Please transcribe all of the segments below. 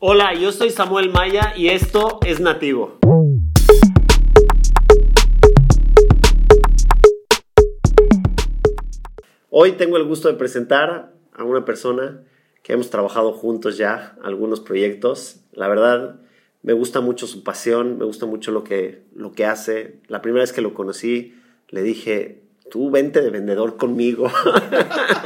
Hola, yo soy Samuel Maya y esto es Nativo. Hoy tengo el gusto de presentar a una persona que hemos trabajado juntos ya, algunos proyectos. La verdad, me gusta mucho su pasión, me gusta mucho lo que, lo que hace. La primera vez que lo conocí, le dije, tú vente de vendedor conmigo.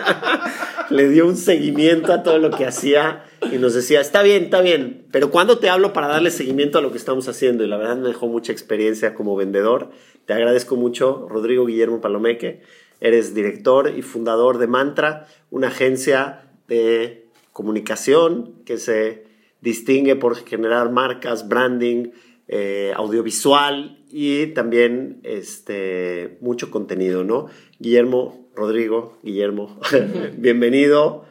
le dio un seguimiento a todo lo que hacía y nos decía, está bien, está bien, pero ¿cuándo te hablo para darle seguimiento a lo que estamos haciendo? Y la verdad me dejó mucha experiencia como vendedor. Te agradezco mucho, Rodrigo Guillermo Palomeque. Eres director y fundador de Mantra, una agencia de comunicación que se distingue por generar marcas, branding, eh, audiovisual y también este, mucho contenido, ¿no? Guillermo, Rodrigo, Guillermo, bienvenido.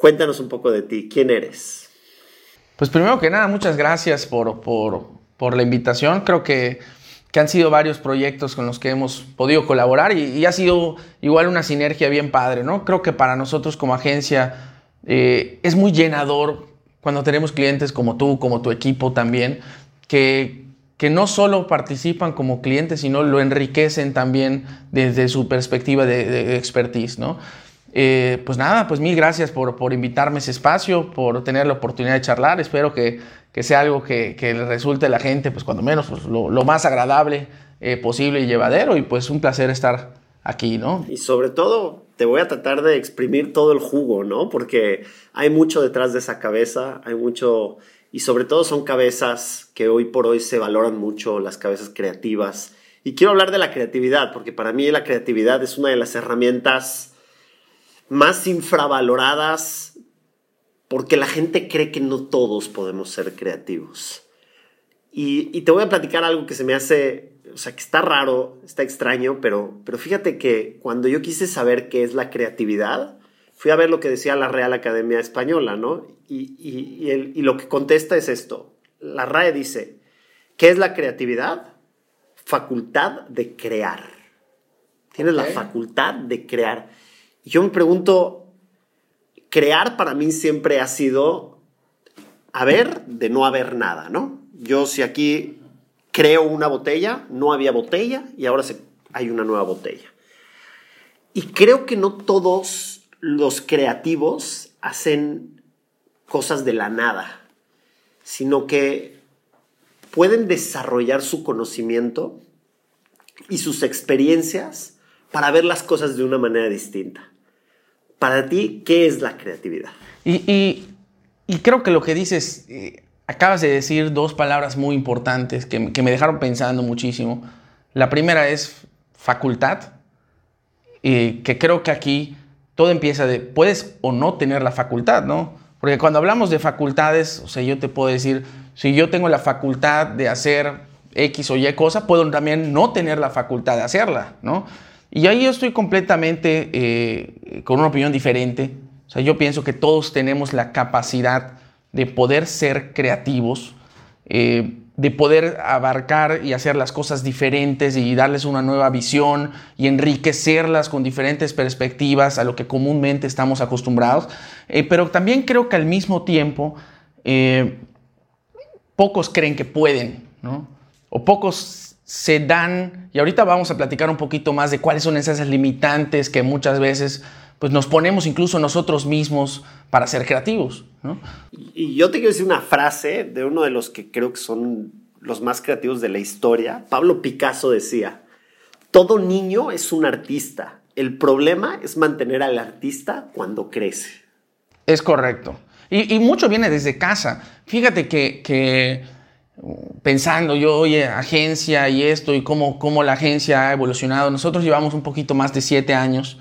Cuéntanos un poco de ti, ¿quién eres? Pues primero que nada, muchas gracias por, por, la invitación. Creo que, que, han sido varios proyectos con los que hemos podido colaborar y, ha sido igual una sinergia bien padre, ¿no? Creo que para nosotros como agencia eh, es muy llenador cuando tenemos clientes como tú, como tu equipo también, que, que no solo participan como clientes, sino lo enriquecen también desde su perspectiva de, de expertise, ¿no? Eh, pues nada, pues mil gracias por, por, invitarme a ese espacio, por tener la oportunidad de charlar. Espero que, que sea algo que, que, resulte a la gente, pues cuando menos, pues, lo, lo, más agradable eh, posible y llevadero. Y pues un placer estar aquí, ¿no? Y sobre todo, te voy a tratar de exprimir todo el jugo, ¿no? Porque hay mucho detrás de esa cabeza, hay mucho... Y sobre todo son cabezas que hoy por hoy se valoran mucho, las cabezas creativas. Y quiero hablar de la creatividad, porque para mí la creatividad es una de las herramientas más infravaloradas porque la gente cree que no todos podemos ser creativos. Y, te voy a platicar algo que se me hace, o sea, que está raro, está extraño, pero, pero fíjate que cuando yo quise saber qué es la creatividad, fui a ver lo que decía la Real Academia Española, ¿no? Y, y lo que contesta es esto. La RAE dice, ¿qué es la creatividad? Facultad de crear. Tienes la facultad de crear yo me pregunto, crear para mí siempre ha sido haber de no haber nada, ¿no? Yo si aquí creo una botella, no había botella y ahora hay una nueva botella. Y creo que no todos los creativos hacen cosas de la nada, sino que pueden desarrollar su conocimiento y sus experiencias para ver las cosas de una manera distinta. Para ti, ¿qué es la creatividad? Y, creo que lo que dices, eh, acabas de decir dos palabras muy importantes que, me dejaron pensando muchísimo. La primera es facultad, que creo que aquí todo empieza de, puedes o no tener la facultad, ¿no? Porque cuando hablamos de facultades, o sea, yo te puedo decir, si yo tengo la facultad de hacer X o Y cosa, puedo también no tener la facultad de hacerla, ¿no? Y ahí yo estoy completamente eh, con una opinión diferente. O sea, yo pienso que todos tenemos la capacidad de poder ser creativos, eh, de poder abarcar y hacer las cosas diferentes y darles una nueva visión y enriquecerlas con diferentes perspectivas a lo que comúnmente estamos acostumbrados. Eh, pero también creo que al mismo tiempo pocos creen que pueden, ¿no? O pocos se dan, y ahorita vamos a platicar un poquito más de cuáles son esas limitantes que muchas veces pues nos ponemos incluso nosotros mismos para ser creativos. Y yo te quiero decir una frase de uno de los que creo que son los más creativos de la historia. Pablo Picasso decía, todo niño es un artista. El problema es mantener al artista cuando crece. Es correcto. Y, mucho viene desde casa. Fíjate que pensando yo, oye, agencia y esto y cómo, cómo la agencia ha evolucionado. Nosotros llevamos un poquito más de siete años,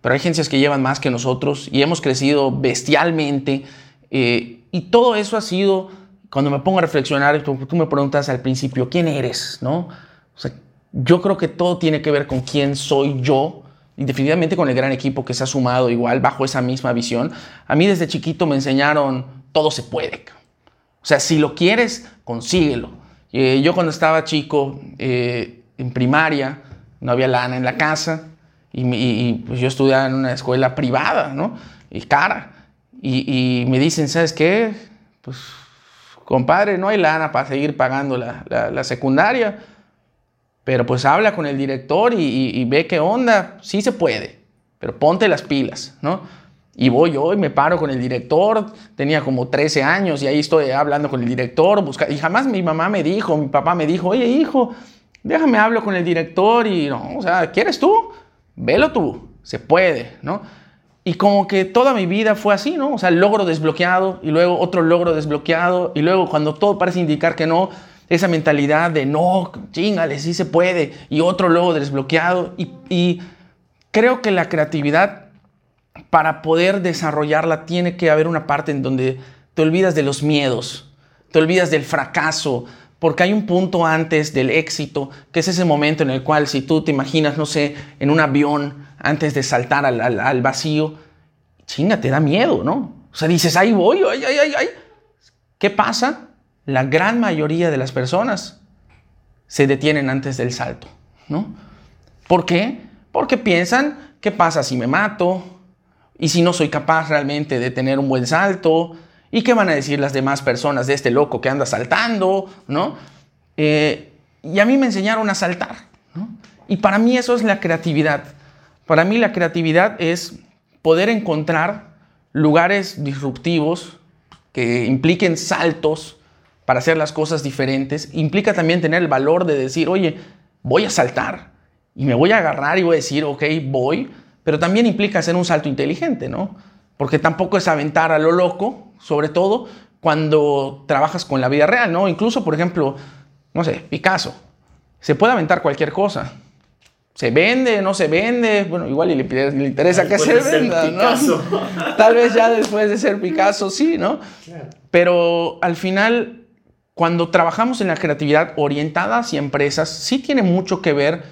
pero hay agencias que llevan más que nosotros y hemos crecido bestialmente. Eh, y todo eso ha sido, cuando me pongo a reflexionar, tú, tú, me preguntas al principio, ¿quién eres? ¿No? Yo creo que todo tiene que ver con quién soy yo y definitivamente con el gran equipo que se ha sumado igual bajo esa misma visión. A mí desde chiquito me enseñaron, todo se puede. O sea, si lo quieres, consíguelo. Eh, yo cuando estaba chico, eh, en primaria, no había lana en la casa y, pues yo estudiaba en una escuela privada, ¿no? Y cara. Y, me dicen, ¿sabes qué? pues, compadre, no hay lana para seguir pagando la, secundaria, pero pues habla con el director y, ve qué onda, sí se puede, pero ponte las pilas, ¿no? Y voy yo y me paro con el director, tenía como 13 años y ahí estoy hablando con el director, busca, y jamás mi mamá me dijo, mi papá me dijo, oye hijo, déjame hablo con el director y no, o sea, ¿quieres tú? Velo tú, se puede, ¿no? Y como que toda mi vida fue así, ¿no? O sea, logro desbloqueado y luego otro logro desbloqueado y luego cuando todo parece indicar que no, esa mentalidad de no, chingale, sí se puede y otro logro desbloqueado. Y, y creo que la creatividad, para poder desarrollarla, tiene que haber una parte en donde te olvidas de los miedos, te olvidas del fracaso, porque hay un punto antes del éxito, que es ese momento en el cual si tú te imaginas, no sé, en un avión, antes de saltar al, vacío, chinga, te da miedo, ¿no? O sea, dices, ahí voy, ay, ay, ay, ay. ¿Qué pasa? La gran mayoría de las personas se detienen antes del salto, ¿no? ¿Por qué? Porque piensan, ¿qué pasa si me mato? ¿Y si no soy capaz realmente de tener un buen salto? ¿Y qué van a decir las demás personas de este loco que anda saltando? ¿No? Eh, y a mí me enseñaron a saltar, ¿no? Y para mí eso es la creatividad. Para mí la creatividad es poder encontrar lugares disruptivos que impliquen saltos para hacer las cosas diferentes. Implica también tener el valor de decir, oye, voy a saltar y me voy a agarrar y voy a decir, ok, voy, pero también implica hacer un salto inteligente, ¿no? Porque tampoco es aventar a lo loco, sobre todo cuando trabajas con la vida real, ¿no? Incluso, por ejemplo, no sé, Picasso. Se puede aventar cualquier cosa, se vende, no se vende, bueno, igual le, le interesa que se venda, ¿no? Tal vez ya después de ser Picasso, sí, ¿no? Pero al final, cuando trabajamos en la creatividad orientada hacia empresas, sí tiene mucho que ver,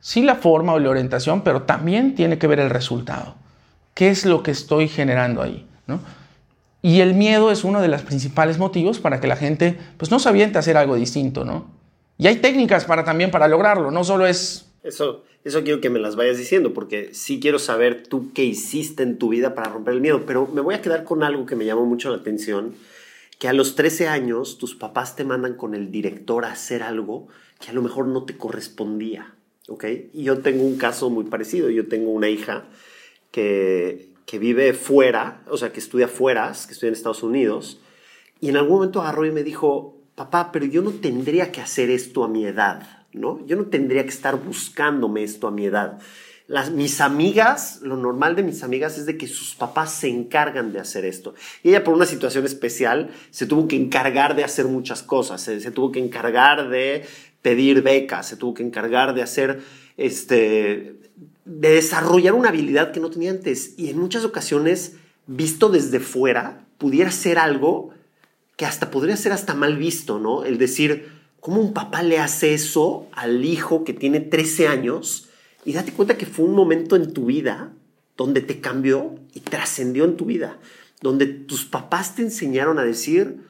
sí la forma o la orientación, pero también tiene que ver el resultado. ¿Qué es lo que estoy generando ahí? ¿no? Y el miedo es uno de los principales motivos para que la gente pues, no se aviente a hacer algo distinto, ¿no? Y hay técnicas para también para lograrlo, no solo es... Eso, eso quiero que me las vayas diciendo, porque sí quiero saber tú qué hiciste en tu vida para romper el miedo, pero me voy a quedar con algo que me llamó mucho la atención, que a los 13 años tus papás te mandan con el director a hacer algo que a lo mejor no te correspondía, ¿ok? Y yo tengo un caso muy parecido, yo tengo una hija que, que vive fuera, o sea, que estudia fuera, que estudia en Estados Unidos, y en algún momento agarró y me dijo, papá, pero yo no tendría que hacer esto a mi edad. ¿no? Yo no tendría que estar buscándome esto a mi edad. Las, mis amigas, lo normal de mis amigas es de que sus papás se encargan de hacer esto. Y ella por una situación especial se tuvo que encargar de hacer muchas cosas, se, tuvo que encargar de pedir becas, se tuvo que encargar de hacer, este, de desarrollar una habilidad que no tenía antes. Y en muchas ocasiones, visto desde fuera, pudiera ser algo que hasta podría ser hasta mal visto, ¿no? El decir, ¿Cómo un papá le hace eso al hijo que tiene 13 años? Y date cuenta que fue un momento en tu vida donde te cambió y trascendió en tu vida, donde tus papás te enseñaron a decir,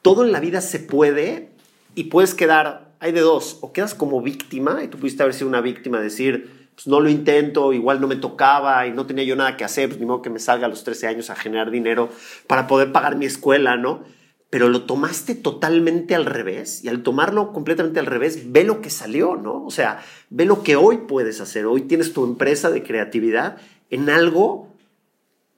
todo en la vida se puede y puedes quedar, hay de dos, o quedas como víctima, y tú pudiste haber sido una víctima, decir, pues no lo intento, igual no me tocaba y no tenía yo nada que hacer, pues ni modo que me salga a los 13 años a generar dinero para poder pagar mi escuela, ¿no? pero lo tomaste totalmente al revés y al tomarlo completamente al revés, ve lo que salió, ¿no? O sea, ve lo que hoy puedes hacer. Hoy tienes tu empresa de creatividad en algo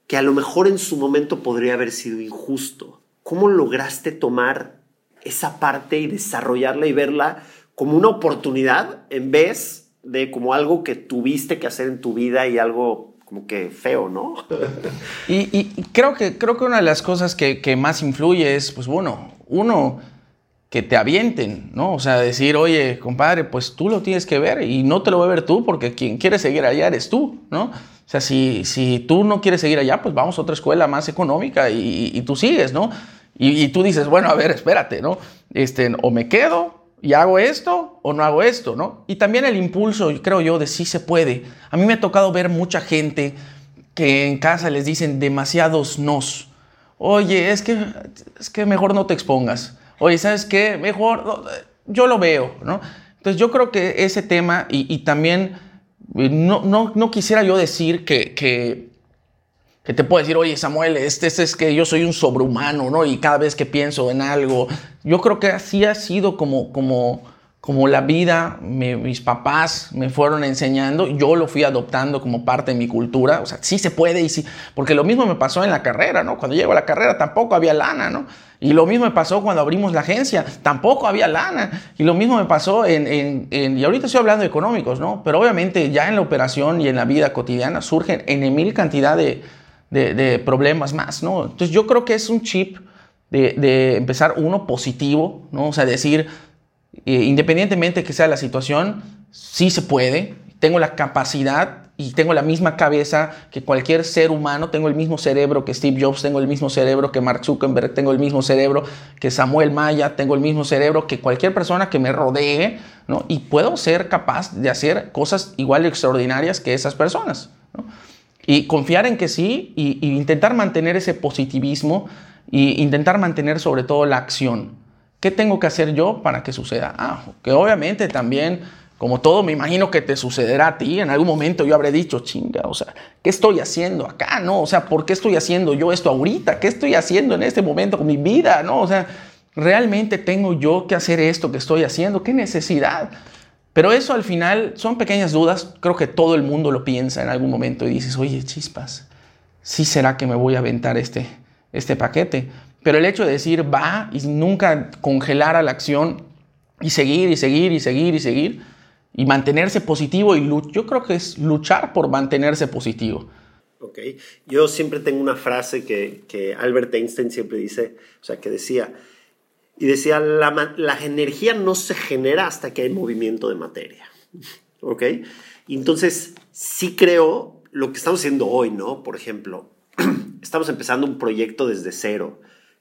que a lo mejor en su momento podría haber sido injusto. ¿Cómo lograste tomar esa parte y desarrollarla y verla como una oportunidad en vez de como algo que tuviste que hacer en tu vida y algo como que feo, ¿no? y, creo, que, creo que una de las cosas que, más influye es, pues bueno, uno, que te avienten, ¿no? O sea, decir, oye, compadre, pues tú lo tienes que ver y no te lo voy a ver tú porque quien quiere seguir allá eres tú, ¿no? O sea, si, si tú no quieres seguir allá, pues vamos a otra escuela más económica y, tú sigues, ¿no? Y, tú dices, bueno, a ver, espérate, ¿no? Este, o me quedo y hago esto o no hago esto, ¿no? Y también el impulso, creo yo, de sí se puede. A mí me ha tocado ver mucha gente que en casa les dicen demasiados nos. Oye, es que, es que mejor no te expongas. Oye, ¿sabes qué? Mejor, yo lo veo, ¿no? Entonces yo creo que ese tema y, también no, no, no, quisiera yo decir que, que te puedo decir, oye Samuel, este, este, es que yo soy un sobrehumano, ¿no? Y cada vez que pienso en algo, yo creo que así ha sido como, como, como la vida, mis papás me fueron enseñando, yo lo fui adoptando como parte de mi cultura, o sea, sí se puede y sí, porque lo mismo me pasó en la carrera, ¿no? Cuando llego a la carrera tampoco había lana, ¿no? Y lo mismo me pasó cuando abrimos la agencia, tampoco había lana. Y lo mismo me pasó en, en, y ahorita estoy hablando de económicos, ¿no? Pero obviamente ya en la operación y en la vida cotidiana surgen en mil cantidad de, de, problemas más, ¿no? Entonces yo creo que es un chip de, de empezar uno positivo, ¿no? O sea, decir, eh, independientemente que sea la situación, sí se puede, tengo la capacidad y tengo la misma cabeza que cualquier ser humano, tengo el mismo cerebro que Steve Jobs, tengo el mismo cerebro que Mark Zuckerberg, tengo el mismo cerebro que Samuel Maya, tengo el mismo cerebro que cualquier persona que me rodee, ¿no? Y puedo ser capaz de hacer cosas igual de extraordinarias que esas personas, Y confiar en que sí y, intentar mantener ese positivismo e intentar mantener sobre todo la acción. ¿Qué tengo que hacer yo para que suceda? Ah, que obviamente también como todo, me imagino que te sucederá a ti. En algún momento yo habré dicho, chinga, o sea, ¿qué estoy haciendo acá? ¿No? O sea, ¿por qué estoy haciendo yo esto ahorita? ¿Qué estoy haciendo en este momento con mi vida? ¿No? O sea, ¿realmente tengo yo que hacer esto que estoy haciendo? ¿Qué necesidad? Pero eso al final son pequeñas dudas. Creo que todo el mundo lo piensa en algún momento y dices, oye, chispas, ¿sí será que me voy a aventar este, este paquete? Pero el hecho de decir va y nunca congelar a la acción y seguir y seguir y seguir y seguir y mantenerse positivo y yo creo que es luchar por mantenerse positivo. Ok, yo siempre tengo una frase que, que Albert Einstein siempre dice, o sea, que decía, y decía, la, energía no se genera hasta que hay movimiento de materia. ¿Ok? Y entonces, sí creo lo que estamos haciendo hoy, ¿no? Por ejemplo, estamos empezando un proyecto desde cero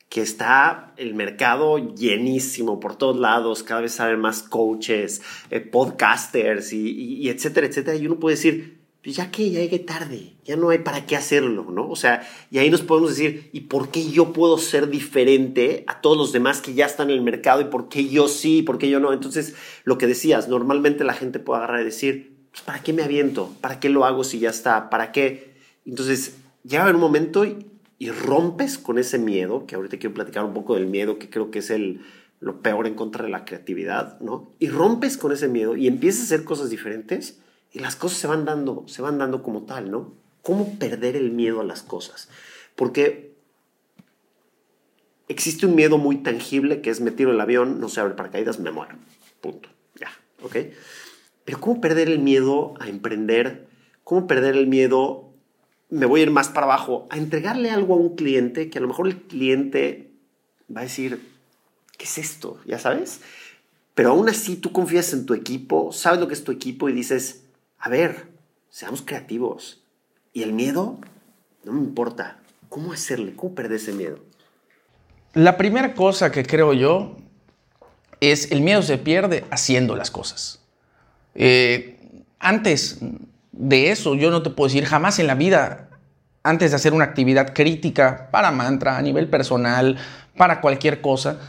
que está el mercado llenísimo por todos lados, cada vez salen más coaches, eh, podcasters y, etcétera, etcétera. Y uno puede decir, pues ya que ya llegué tarde, ya no hay para qué hacerlo, ¿no? O sea, y ahí nos podemos decir, ¿y por qué yo puedo ser diferente a todos los demás que ya están en el mercado y por qué yo sí, por qué yo no? Entonces, lo que decías, normalmente la gente puede agarrar y decir, pues, ¿para qué me aviento? ¿Para qué lo hago si ya está? ¿Para qué? Entonces, llega un momento y y rompes con ese miedo, que ahorita quiero platicar un poco del miedo, que creo que es el, lo peor en contra de la creatividad, ¿no? Y rompes con ese miedo y empiezas a hacer cosas diferentes y las cosas se van dando, se van dando como tal, ¿no? ¿Cómo perder el miedo a las cosas? Porque existe un miedo muy tangible que es me tiro el avión, no se abre paracaídas, me muero. Punto. Ya, ¿ok? Pero ¿cómo perder el miedo a emprender? ¿Cómo perder el miedo me voy a ir más para abajo, a entregarle algo a un cliente que a lo mejor el cliente va a decir, ¿qué es esto? Ya sabes. Pero aún así tú confías en tu equipo, sabes lo que es tu equipo y dices, a ver, seamos creativos. Y el miedo, no me importa. ¿Cómo hacerle? ¿Cómo perder ese miedo? La primera cosa que creo yo es el miedo se pierde haciendo las cosas. Eh, antes de eso yo no te puedo decir jamás en la vida, antes de hacer una actividad crítica para mantra, a nivel personal, para cualquier cosa,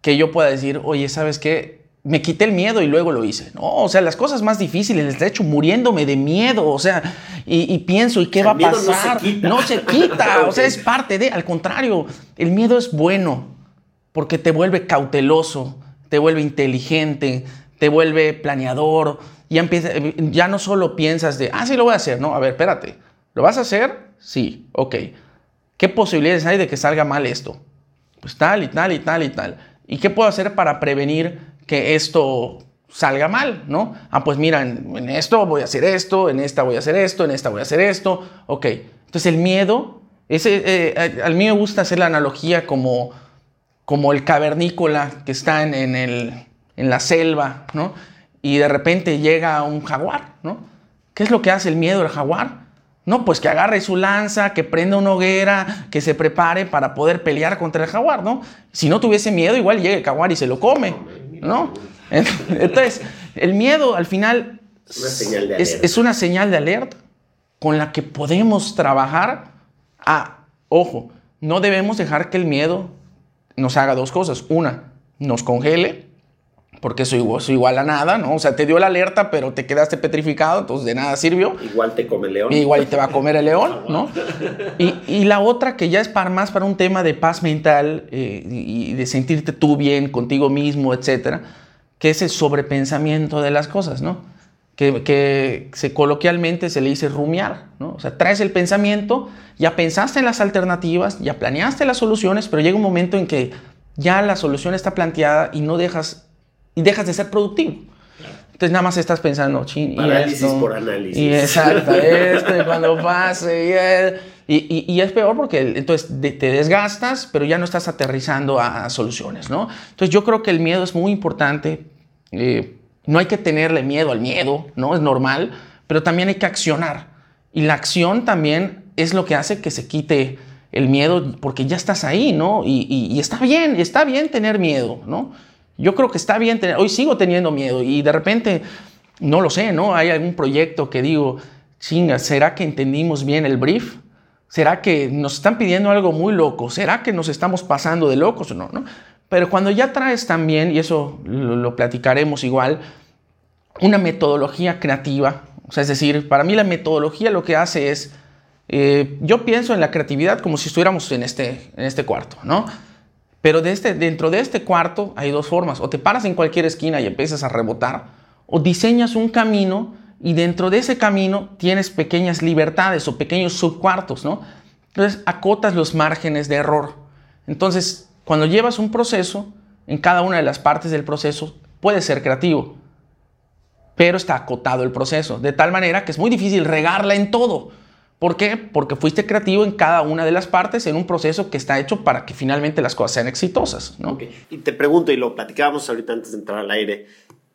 que yo pueda decir, oye, ¿sabes qué? Me quité el miedo y luego lo hice. No, o sea, las cosas más difíciles, de hecho, muriéndome de miedo, o sea, y, pienso, ¿y qué va a pasar? No se quita, no se quita o sea, es parte de, al contrario, el miedo es bueno, porque te vuelve cauteloso, te vuelve inteligente, te vuelve planeador, ya, empieza, ya no solo piensas de, ah, sí lo voy a hacer, no, a ver, espérate, ¿lo vas a hacer? Sí, ok. ¿Qué posibilidades hay de que salga mal esto? Pues tal y tal y tal y tal. ¿Y qué puedo hacer para prevenir que esto salga mal, ¿no? Ah, pues mira, en, esto voy a hacer esto, en esta voy a hacer esto, en esta voy a hacer esto, ok. Entonces el miedo, ese, eh, al mí me gusta hacer la analogía como, como el cavernícola que está en, en el, en la selva, ¿no? Y de repente llega un jaguar, ¿no? ¿Qué es lo que hace el miedo del jaguar? No, pues que agarre su lanza, que prenda una hoguera, que se prepare para poder pelear contra el jaguar, ¿no? Si no tuviese miedo, igual llega el jaguar y se lo come, ¿no? Entonces, el miedo al final es, una señal de alerta con la que podemos trabajar. Ah, ojo, no debemos dejar que el miedo nos haga dos cosas. Una, nos congele porque eso igual, eso igual a nada, ¿no? O sea, te dio la alerta, pero te quedaste petrificado, entonces de nada sirvió. Igual te come el león. Igual te va a comer el león, ¿no? Y, y la otra que ya es para más para un tema de paz mental eh, y de sentirte tú bien contigo mismo, etcétera, que es el sobrepensamiento de las cosas, ¿no? Que, que se coloquialmente se le dice rumiar, ¿no? O sea, traes el pensamiento, ya pensaste en las alternativas, ya planeaste las soluciones, pero llega un momento en que ya la solución está planteada y no dejas y dejas de ser productivo. Entonces nada más estás pensando, chin, análisis por análisis. Y exacto, esto, y cuando pase, y, y, y, es peor porque entonces te desgastas, pero ya no estás aterrizando a, soluciones, ¿no? Entonces yo creo que el miedo es muy importante. Eh, no hay que tenerle miedo al miedo, ¿no? Es normal, pero también hay que accionar. Y la acción también es lo que hace que se quite el miedo porque ya estás ahí, ¿no? Y, y está bien, está bien tener miedo, ¿no? Yo creo que está bien tener, hoy sigo teniendo miedo y de repente, no lo sé, ¿no? Hay algún proyecto que digo, chinga, ¿será que entendimos bien el brief? ¿Será que nos están pidiendo algo muy loco? ¿Será que nos estamos pasando de locos o no? ¿no? Pero cuando ya traes también, y eso lo, lo platicaremos igual, una metodología creativa, o sea, es decir, para mí la metodología lo que hace es, eh, yo pienso en la creatividad como si estuviéramos en este, en este cuarto, ¿no? Pero este, dentro de este cuarto hay dos formas. O te paras en cualquier esquina y empiezas a rebotar, o diseñas un camino y dentro de ese camino tienes pequeñas libertades o pequeños subcuartos, ¿no? Entonces acotas los márgenes de error. Entonces, cuando llevas un proceso, en cada una de las partes del proceso puede ser creativo, pero está acotado el proceso, de tal manera que es muy difícil regarla en todo. ¿Por qué? Porque fuiste creativo en cada una de las partes en un proceso que está hecho para que finalmente las cosas sean exitosas. ¿no? Y te pregunto, y lo platicábamos ahorita antes de entrar al aire,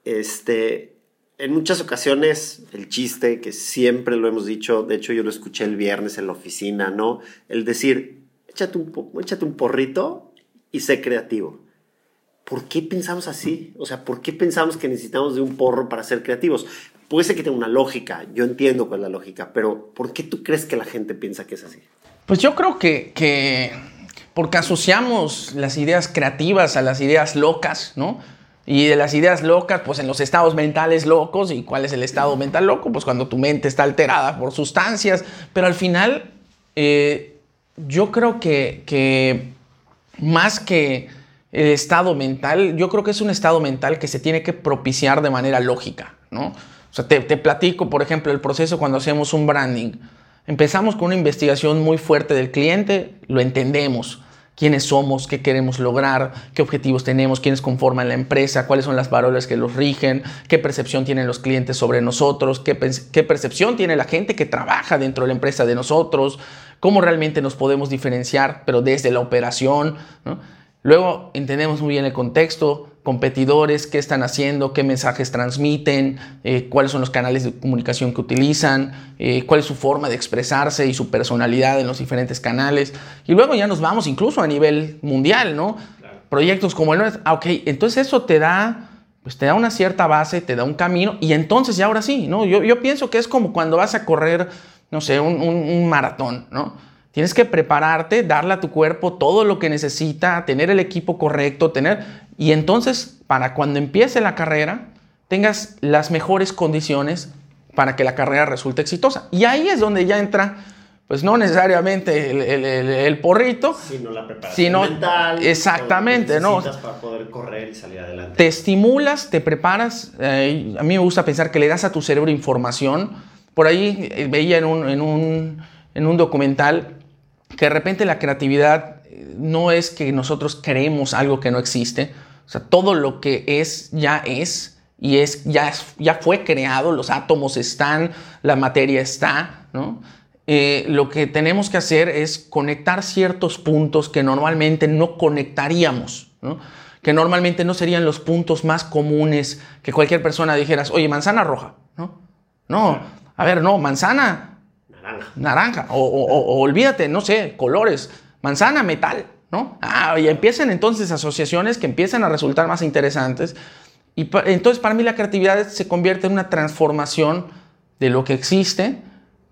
este, en muchas ocasiones el chiste, que siempre lo hemos dicho, de hecho yo lo escuché el viernes en la oficina, ¿no? El decir, échate un, échate un porrito y sé creativo. ¿Por qué pensamos así? O sea, ¿por qué pensamos que necesitamos de un porro para ser creativos? Puede ser que tenga una lógica, yo entiendo cuál es la lógica, pero ¿por qué tú crees que la gente piensa que es así? Pues yo creo que, que porque asociamos las ideas creativas a las ideas locas, ¿no? Y de las ideas locas, pues en los estados mentales locos, ¿y cuál es el estado mental loco? Pues cuando tu mente está alterada por sustancias, pero al final eh, yo creo que, que más que el estado mental, yo creo que es un estado mental que se tiene que propiciar de manera lógica, ¿no? O sea, te, te, platico, por ejemplo, el proceso cuando hacemos un branding. Empezamos con una investigación muy fuerte del cliente, lo entendemos, quiénes somos, qué queremos lograr, qué objetivos tenemos, quiénes conforman la empresa, cuáles son las valores que los rigen, qué percepción tienen los clientes sobre nosotros, qué, percepción tiene la gente que trabaja dentro de la empresa de nosotros, cómo realmente nos podemos diferenciar, pero desde la operación. Luego entendemos muy bien el contexto, competidores, qué están haciendo, qué mensajes transmiten, eh, cuáles son los canales de comunicación que utilizan, eh, cuál es su forma de expresarse y su personalidad en los diferentes canales. Y luego ya nos vamos incluso a nivel mundial, ¿no? Claro. Proyectos como el nuestro. Ah, ok, entonces eso te da, pues te da una cierta base, te da un camino y entonces ya ahora sí, ¿no? Yo, yo pienso que es como cuando vas a correr, no sé, un, un, un maratón, ¿no? Tienes que prepararte, darle a tu cuerpo todo lo que necesita, tener el equipo correcto, tener y entonces, para cuando empiece la carrera, tengas las mejores condiciones para que la carrera resulte exitosa. Y ahí es donde ya entra, pues no necesariamente el, el, el, el porrito, sino la preparación sino, mental. Exactamente, ¿no? para poder correr y salir adelante. Te estimulas, te preparas. Eh, a mí me gusta pensar que le das a tu cerebro información. Por ahí eh, veía en un, en un, en un documental que de repente la creatividad no es que nosotros creemos algo que no existe, o sea, todo lo que es ya es y es ya, ya fue creado, los átomos están, la materia está, ¿no? Eh, lo que tenemos que hacer es conectar ciertos puntos que normalmente no conectaríamos, ¿no? que normalmente no serían los puntos más comunes que cualquier persona dijeras, oye, manzana roja, ¿no? No, a ver, no, manzana naranja, naranja o, o, o olvídate, no sé, colores, manzana metal, ¿no? Ah, y empiezan entonces asociaciones que empiezan a resultar más interesantes. Y pa entonces para mí la creatividad se convierte en una transformación de lo que existe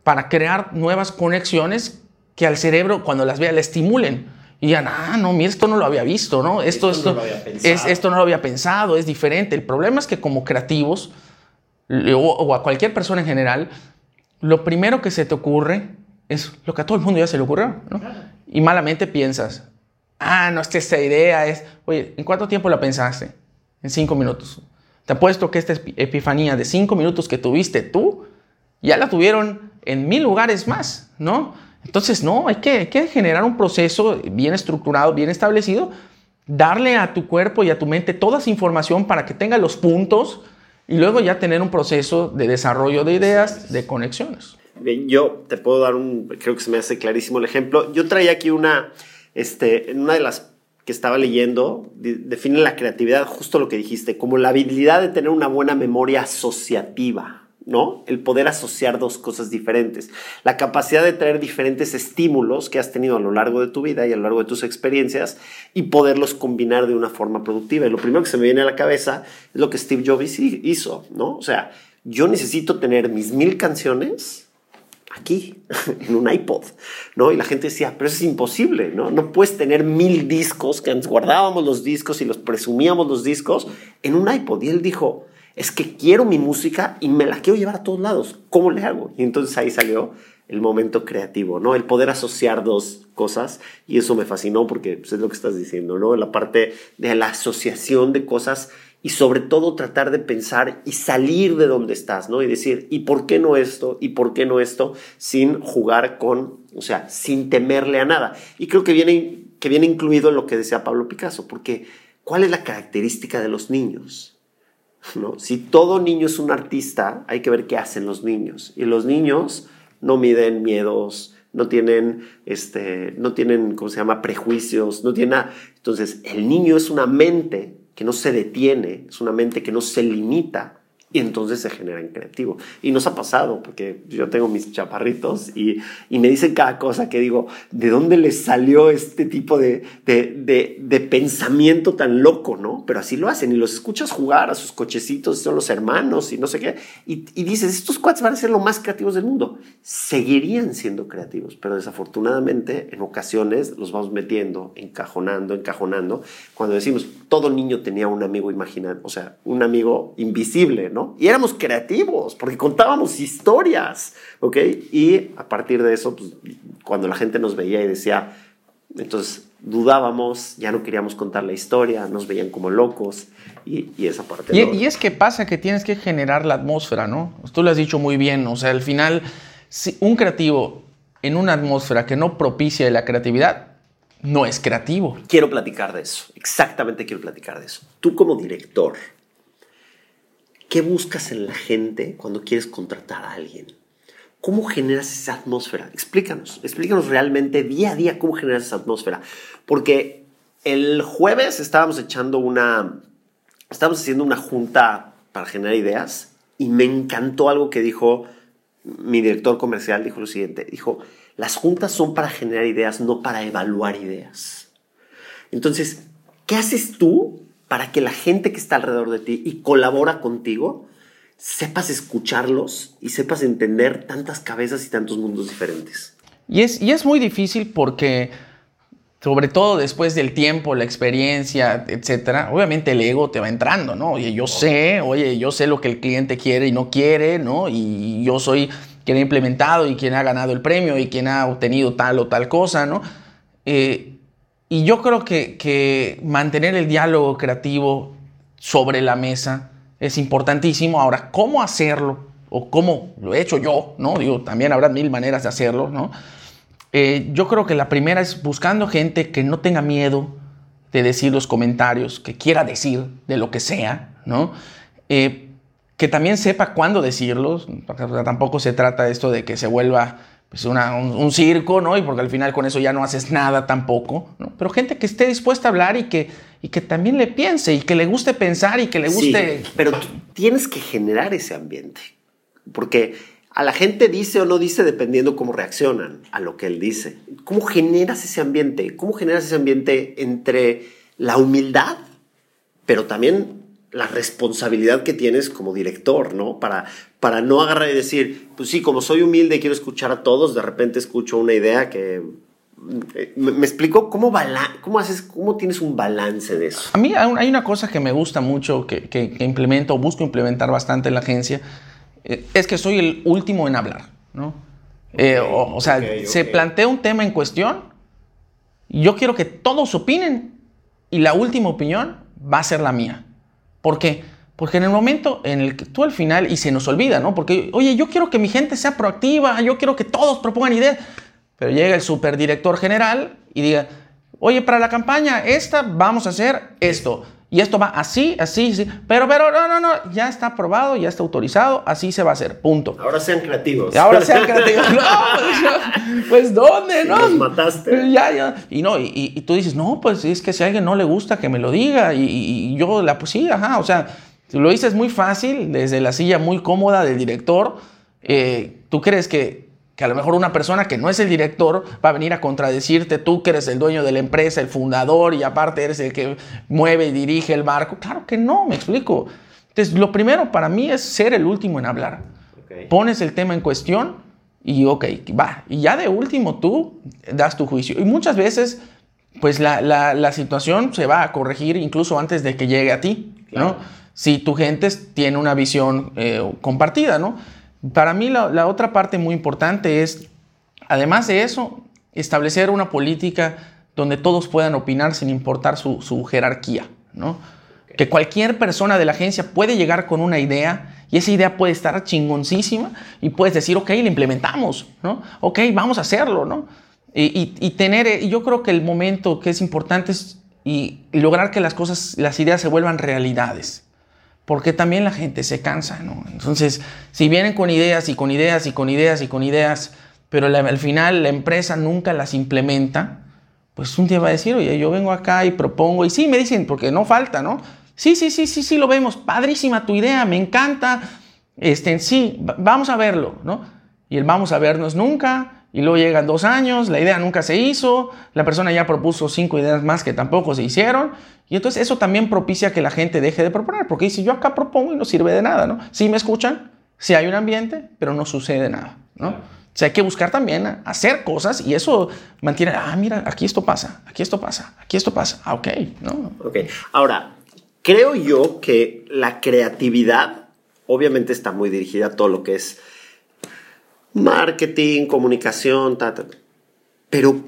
para crear nuevas conexiones que al cerebro cuando las vea le estimulen. Y digan, ah, no, mira, esto no lo había visto, ¿no? Esto, esto, no, lo había es, esto no lo había pensado, es diferente. El problema es que como creativos, o, a cualquier persona en general, lo primero que se te ocurre es lo que a todo el mundo ya se le ocurrió, ¿no? Y malamente piensas, ah, no, esta, esta idea es, oye, ¿en cuánto tiempo la pensaste? En cinco minutos. Te apuesto que esta epifanía de cinco minutos que tuviste tú, ya la tuvieron en mil lugares más, ¿no? Entonces, no, hay que, que generar un proceso bien estructurado, bien establecido, darle a tu cuerpo y a tu mente toda esa información para que tenga los puntos y luego ya tener un proceso de desarrollo de ideas, de conexiones. Bien, yo te puedo dar un, creo que se me hace clarísimo el ejemplo. Yo traía aquí una, este, en una de las que estaba leyendo, define la creatividad, justo lo que dijiste, como la habilidad de tener una buena memoria asociativa. ¿No? El poder asociar dos cosas diferentes. La capacidad de traer diferentes estímulos que has tenido a lo largo de tu vida y a lo largo de tus experiencias y poderlos combinar de una forma productiva. Y lo primero que se me viene a la cabeza es lo que Steve Jobs hizo, ¿no? O sea, yo necesito tener mis mil canciones aquí, en un iPod, ¿no? Y la gente decía, pero eso es imposible, ¿no? No puedes tener mil discos, que antes guardábamos los discos y los presumíamos los discos en un iPod. Y él dijo, es que quiero mi música y me la quiero llevar a todos lados. ¿Cómo le hago? Y entonces ahí salió el momento creativo, ¿no? El poder asociar dos cosas y eso me fascinó porque pues, es lo que estás diciendo, ¿no? La parte de la asociación de cosas y sobre todo tratar de pensar y salir de donde estás, ¿no? Y decir, ¿y por qué no esto? ¿Y por qué no esto? Sin jugar con, o sea, sin temerle a nada. Y creo que viene, que viene incluido en lo que decía Pablo Picasso, porque ¿cuál es la característica de los niños? ¿No? Si todo niño es un artista, hay que ver qué hacen los niños. Y los niños no miden miedos, no tienen, este, no tienen, ¿cómo se llama?, prejuicios, no tienen. Entonces, el niño es una mente que no se detiene, es una mente que no se limita y entonces se genera en creativo. Y nos ha pasado, porque yo tengo mis chaparritos y, y me dicen cada cosa que digo, ¿de dónde les salió este tipo de, de, de, pensamiento tan loco, no? Pero así lo hacen y los escuchas jugar a sus cochecitos, son los hermanos y no sé qué. Y, y dices, estos cuates van a ser los más creativos del mundo. Seguirían siendo creativos, pero desafortunadamente en ocasiones los vamos metiendo, encajonando, encajonando. Cuando decimos, todo niño tenía un amigo imaginado, o sea, un amigo invisible, ¿no? Y éramos creativos, porque contábamos historias, ¿ok? Y a partir de eso, pues, cuando la gente nos veía y decía, entonces dudábamos, ya no queríamos contar la historia, nos veían como locos y, esa parte. Y, y, es que pasa que tienes que generar la atmósfera, ¿no? Tú lo has dicho muy bien, o sea, al final, si un creativo en una atmósfera que no propicia la creatividad, no es creativo. Quiero platicar de eso, exactamente quiero platicar de eso. Tú como director, ¿Qué buscas en la gente cuando quieres contratar a alguien? ¿Cómo generas esa atmósfera? Explícanos, explícanos realmente día a día cómo generas esa atmósfera. Porque el jueves estábamos echando una, estábamos haciendo una junta para generar ideas y me encantó algo que dijo mi director comercial, dijo lo siguiente, dijo, las juntas son para generar ideas, no para evaluar ideas. Entonces, ¿qué haces tú para que la gente que está alrededor de ti y colabora contigo, sepas escucharlos y sepas entender tantas cabezas y tantos mundos diferentes. Y es, y es muy difícil porque, sobre todo después del tiempo, la experiencia, etcétera, obviamente el ego te va entrando, ¿no? Oye, yo sé, oye, yo sé lo que el cliente quiere y no quiere, ¿no? Y yo soy quien ha implementado y quien ha ganado el premio y quien ha obtenido tal o tal cosa, ¿no? Eh, y yo creo que, mantener el diálogo creativo sobre la mesa es importantísimo. Ahora, ¿cómo hacerlo? O cómo lo he hecho yo, ¿no? Digo, también habrá mil maneras de hacerlo, ¿no? Eh, yo creo que la primera es buscando gente que no tenga miedo de decir los comentarios, que quiera decir de lo que sea, ¿no? Eh, que también sepa cuándo decirlos, tampoco se trata esto de que se vuelva pues un, circo, ¿no? Y porque al final con eso ya no haces nada tampoco, ¿no? Pero gente que esté dispuesta a hablar y que, y que también le piense y que le guste pensar y que le guste... Sí, pero tú tienes que generar ese ambiente, porque a la gente dice o no dice dependiendo cómo reaccionan a lo que él dice. ¿Cómo generas ese ambiente? ¿Cómo generas ese ambiente entre la humildad, pero también la responsabilidad que tienes como director, ¿no? Para, para no agarrar y decir, pues sí, como soy humilde y quiero escuchar a todos, de repente escucho una idea que ¿Me, me explico? ¿Cómo, ¿Cómo, haces, ¿Cómo tienes un balance de eso? A mí hay una cosa que me gusta mucho, que, que, implemento, busco implementar bastante en la agencia, eh, es que soy el último en hablar, ¿no? Eh, o, sea, se plantea un tema en cuestión, yo quiero que todos opinen y la última opinión va a ser la mía. ¿Por qué? Porque en el momento en el que tú al final, y se nos olvida, ¿no? Porque, oye, yo quiero que mi gente sea proactiva, yo quiero que todos propongan ideas, pero llega el superdirector general y diga, oye, para la campaña esta vamos a hacer esto. Y esto va así, así, así. Pero, pero, no, no, no, ya está aprobado, ya está autorizado, así se va a hacer, punto. Ahora sean creativos. Ahora sean creativos. No, pues, pues ¿dónde, no? Los mataste. Ya, ya. Y no, y, y, tú dices, no, pues es que si a alguien no le gusta que me lo diga. Y, y yo, la, pues sí, ajá, o sea, lo dices muy fácil, desde la silla muy cómoda del director. Eh, ¿Tú crees que que a lo mejor una persona que no es el director va a venir a contradecirte, tú que eres el dueño de la empresa, el fundador y aparte eres el que mueve y dirige el barco. Claro que no, me explico. Entonces, lo primero para mí es ser el último en hablar. Pones el tema en cuestión y ok, va. Y ya de último tú das tu juicio. Y muchas veces, pues la, la, situación se va a corregir incluso antes de que llegue a ti, ¿no? Si tu gente tiene una visión eh, compartida, ¿no? Para mí la, otra parte muy importante es, además de eso, establecer una política donde todos puedan opinar sin importar su, jerarquía, ¿no? Que cualquier persona de la agencia puede llegar con una idea y esa idea puede estar chingoncísima y puedes decir, ok, la implementamos, ¿no? Ok, vamos a hacerlo, ¿no? Y, y, tener, yo creo que el momento que es importante es y lograr que las cosas, las ideas se vuelvan realidades porque también la gente se cansa, ¿no? Entonces, si vienen con ideas y con ideas y con ideas y con ideas, pero al final la empresa nunca las implementa, pues un día va a decir, oye, yo vengo acá y propongo, y sí, me dicen, porque no falta, ¿no? Sí, sí, sí, sí, sí, lo vemos, padrísima tu idea, me encanta, este, sí, vamos a verlo, ¿no? Y el vamos a vernos nunca, y luego llegan dos años, la idea nunca se hizo, la persona ya propuso cinco ideas más que tampoco se hicieron, y entonces eso también propicia que la gente deje de proponer, porque dice, yo acá propongo y no sirve de nada, ¿no? Sí me escuchan, sí hay un ambiente, pero no sucede nada, ¿no? O sea, hay que buscar también hacer cosas y eso mantiene, ah, mira, aquí esto pasa, aquí esto pasa, aquí esto pasa, ah, ok, ¿no? Ok, ahora, creo yo que la creatividad obviamente está muy dirigida a todo lo que es marketing, comunicación, Pero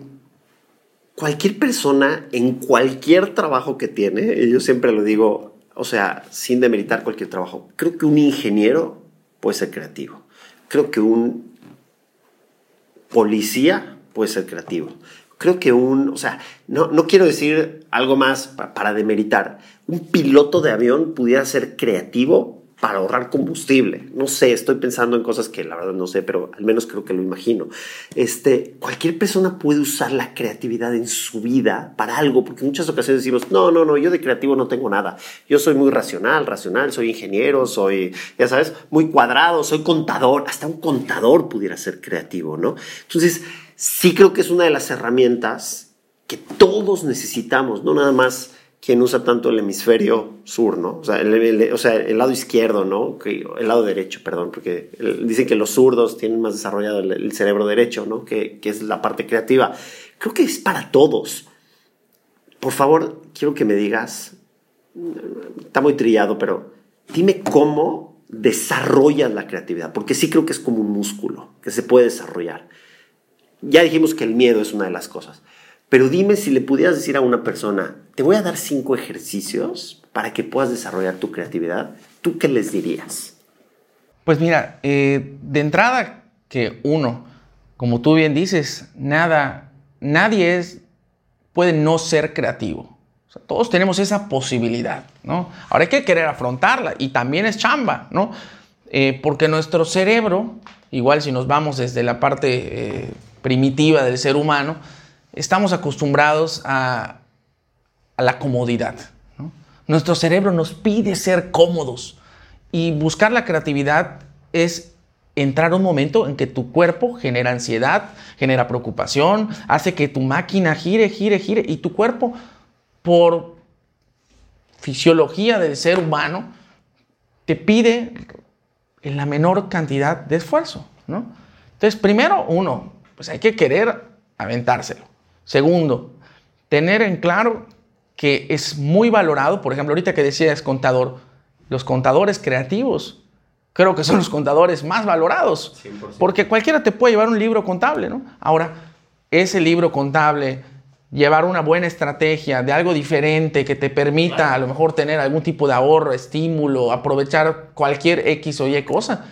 cualquier persona en cualquier trabajo que tiene, y yo siempre lo digo, o sea, sin demeritar cualquier trabajo, creo que un ingeniero puede ser creativo. Creo que un policía puede ser creativo. Creo que un, o sea, no, no quiero decir algo más para demeritar. Un piloto de avión pudiera ser creativo para ahorrar combustible. No sé, estoy pensando en cosas que la verdad no sé, pero al menos creo que lo imagino. Este, cualquier persona puede usar la creatividad en su vida para algo, porque en muchas ocasiones decimos, no, no, no, yo de creativo no tengo nada. Yo soy muy racional, racional, soy ingeniero, soy, ya sabes, muy cuadrado, soy contador. Hasta un contador pudiera ser creativo, ¿no? Entonces, sí creo que es una de las herramientas que todos necesitamos, no nada más quien usa tanto el hemisferio sur, ¿no? O sea, el, lado izquierdo, ¿no? El lado derecho, perdón, porque dicen que los zurdos tienen más desarrollado el, cerebro derecho, ¿no? Que, es la parte creativa. Creo que es para todos. Por favor, quiero que me digas, está muy trillado, pero dime cómo desarrollas la creatividad, porque sí creo que es como un músculo que se puede desarrollar. Ya dijimos que el miedo es una de las cosas. Pero dime si le pudieras decir a una persona, te voy a dar cinco ejercicios para que puedas desarrollar tu creatividad, ¿tú qué les dirías? Pues mira, eh, de entrada que uno, como tú bien dices, nada, nadie es, puede no ser creativo. todos tenemos esa posibilidad, ¿no? Ahora hay que querer afrontarla y también es chamba, ¿no? Eh, porque nuestro cerebro, igual si nos vamos desde la parte eh, primitiva del ser humano, estamos acostumbrados a, la comodidad. Nuestro cerebro nos pide ser cómodos y buscar la creatividad es entrar un momento en que tu cuerpo genera ansiedad, genera preocupación, hace que tu máquina gire, gire, gire y tu cuerpo por fisiología del ser humano te pide en la menor cantidad de esfuerzo, ¿no? Entonces, primero, uno, pues hay que querer aventárselo. Segundo, tener en claro que es muy valorado, por ejemplo, ahorita que decías contador, los contadores creativos, creo que son los contadores más valorados, 100%. porque cualquiera te puede llevar un libro contable, ¿no? Ahora, ese libro contable, llevar una buena estrategia de algo diferente que te permita a lo mejor tener algún tipo de ahorro, estímulo, aprovechar cualquier X o Y cosa,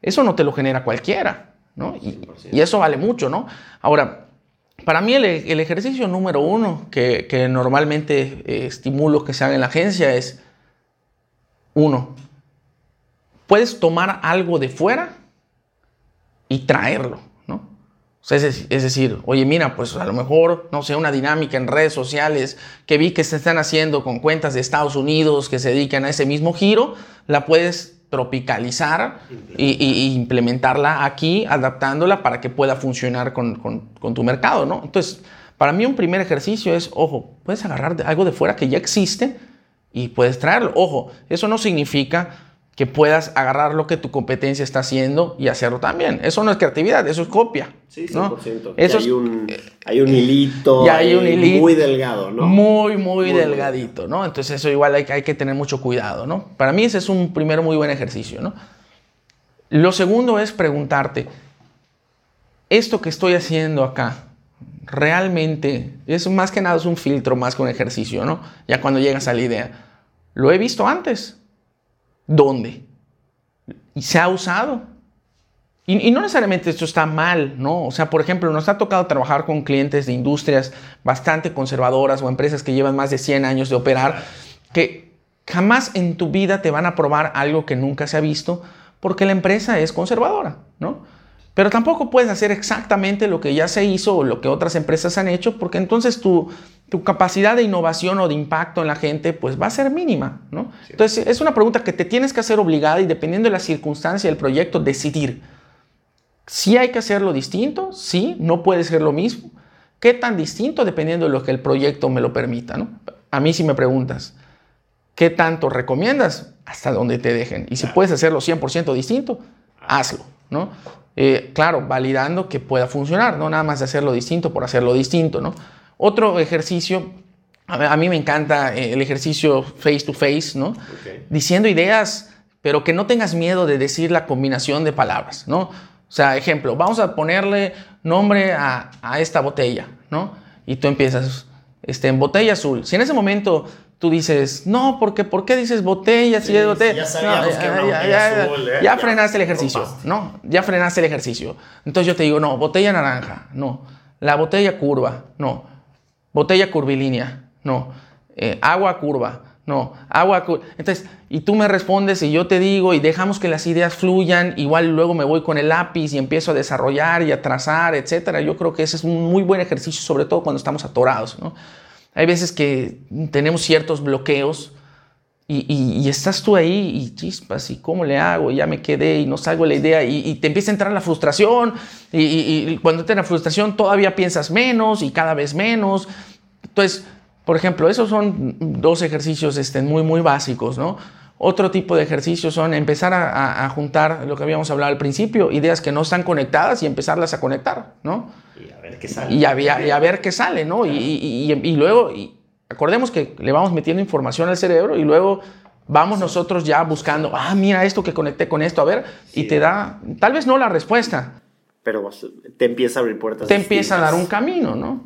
eso no te lo genera cualquiera, ¿no? Y, y eso vale mucho, ¿no? Ahora, para mí el, ejercicio número uno que, normalmente eh, estimulo que se haga en la agencia es, uno, puedes tomar algo de fuera y traerlo, ¿no? es, decir, oye, mira, pues a lo mejor, no sé, una dinámica en redes sociales que vi que se están haciendo con cuentas de Estados Unidos que se dedican a ese mismo giro, la puedes tropicalizar y, implementarla aquí, adaptándola para que pueda funcionar con, tu mercado, ¿no? Entonces, para mí un primer ejercicio es, ojo, puedes agarrar algo de fuera que ya existe y puedes traerlo. Ojo, eso no significa que puedas agarrar lo que tu competencia está haciendo y hacerlo también. Eso no es creatividad, eso es copia. Sí, 100%. Eso hay, un, hay un hilito, ya hay un hilito muy delgado, ¿no? Muy, muy, delgadito, ¿no? Entonces eso igual hay, hay, que tener mucho cuidado, ¿no? Para mí ese es un primer muy buen ejercicio, ¿no? Lo segundo es preguntarte, ¿esto que estoy haciendo acá realmente es más que nada es un filtro, más que un ejercicio, ¿no? Ya cuando llegas a la idea, ¿lo he visto antes? ¿Dónde? Y se ha usado. Y, no necesariamente esto está mal, ¿no? O sea, por ejemplo, nos ha tocado trabajar con clientes de industrias bastante conservadoras o empresas que llevan más de 100 años de operar, que jamás en tu vida te van a probar algo que nunca se ha visto porque la empresa es conservadora, ¿no? Pero tampoco puedes hacer exactamente lo que ya se hizo o lo que otras empresas han hecho, porque entonces tu, tu capacidad de innovación o de impacto en la gente pues va a ser mínima. ¿no? Entonces es una pregunta que te tienes que hacer obligada y dependiendo de la circunstancia del proyecto, decidir. Si hay que hacerlo distinto, sí, no puede ser lo mismo. ¿Qué tan distinto? Dependiendo de lo que el proyecto me lo permita. ¿no? A mí si me preguntas, ¿qué tanto recomiendas? Hasta donde te dejen. Y si puedes hacerlo 100% distinto, hazlo. ¿no? Eh, claro, validando que pueda funcionar, no nada más de hacerlo distinto por hacerlo distinto, ¿no? Otro ejercicio, a mí me encanta eh, el ejercicio face to face, ¿no? Diciendo ideas, pero que no tengas miedo de decir la combinación de palabras, ¿no? O sea, ejemplo, vamos a ponerle nombre a, a esta botella, ¿no? Y tú empiezas, este, en botella azul. Si en ese momento tú dices, no, porque ¿por qué dices botella si es botella? Ya ya, frenaste el ejercicio, ¿no? Ya frenaste el ejercicio. Entonces yo te digo, no, botella naranja, no. La botella curva, no. Botella curvilínea, no. Eh, agua curva, no. Agua curva. Entonces, y tú me respondes y yo te digo y dejamos que las ideas fluyan, igual luego me voy con el lápiz y empiezo a desarrollar y a trazar, etcétera. Yo creo que ese es un muy buen ejercicio, sobre todo cuando estamos atorados, ¿no? Hay veces que tenemos ciertos bloqueos y, estás tú ahí y chispas, ¿y cómo le hago? Ya me quedé y no salgo la idea y, te empieza a entrar la frustración y, cuando te la frustración todavía piensas menos y cada vez menos. Entonces, por ejemplo, esos son dos ejercicios este, muy, muy básicos, ¿no? Otro tipo de ejercicios son empezar a, a, juntar lo que habíamos hablado al principio, ideas que no están conectadas y empezarlas a conectar, ¿no? Y a ver qué sale. Y a, ver qué sale, ¿no? Y, y, luego, acordemos que le vamos metiendo información al cerebro y luego vamos nosotros ya buscando, ah, mira esto que conecté con esto, a ver, y te da, tal vez no la respuesta. Pero te empieza a abrir puertas. Te empieza a dar un camino, ¿no?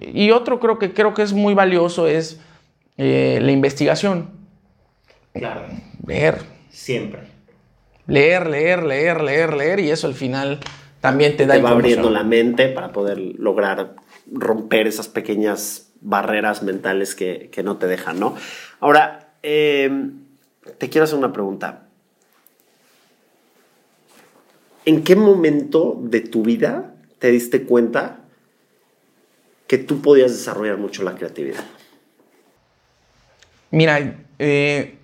Y otro creo que, creo que es muy valioso es eh, la investigación. Claro. Leer. Siempre. Leer, leer, leer, leer, leer, y eso al final también te da te va abriendo la mente para poder lograr romper esas pequeñas barreras mentales que, no te dejan, ¿no? Ahora, em, te quiero hacer una pregunta. ¿En qué momento de tu vida te diste cuenta que tú podías desarrollar mucho la creatividad? Mira, eh,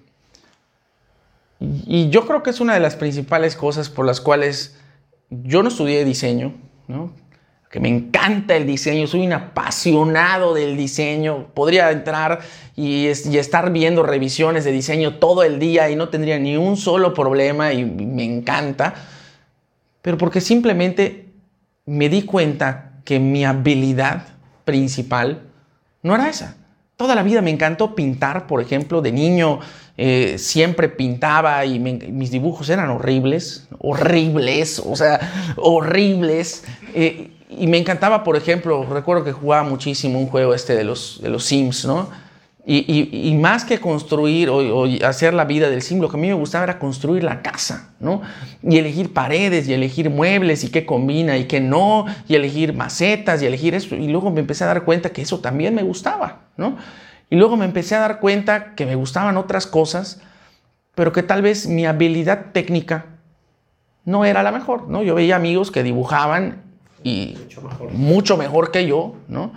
y yo creo que es una de las principales cosas por las cuales yo no estudié diseño, ¿no? que me encanta el diseño, soy un apasionado del diseño, podría entrar y, estar viendo revisiones de diseño todo el día y no tendría ni un solo problema y me encanta, pero porque simplemente me di cuenta que mi habilidad principal no era esa. Toda la vida me encantó pintar, por ejemplo, de niño eh, siempre pintaba y mis dibujos eran horribles, horribles, o sea, horribles. Eh, y me encantaba, por ejemplo, recuerdo que jugaba muchísimo un juego este de los, de los Sims, ¿no? Y, más que construir o, hacer la vida del sim, lo que a mí me gustaba era construir la casa, ¿no? Y elegir paredes y elegir muebles y qué combina y qué no, y elegir macetas y elegir eso. Y luego me empecé a dar cuenta que eso también me gustaba, ¿no? Y luego me empecé a dar cuenta que me gustaban otras cosas, pero que tal vez mi habilidad técnica no era la mejor, ¿no? Yo veía amigos que dibujaban y mucho mejor, mucho mejor que yo, ¿no?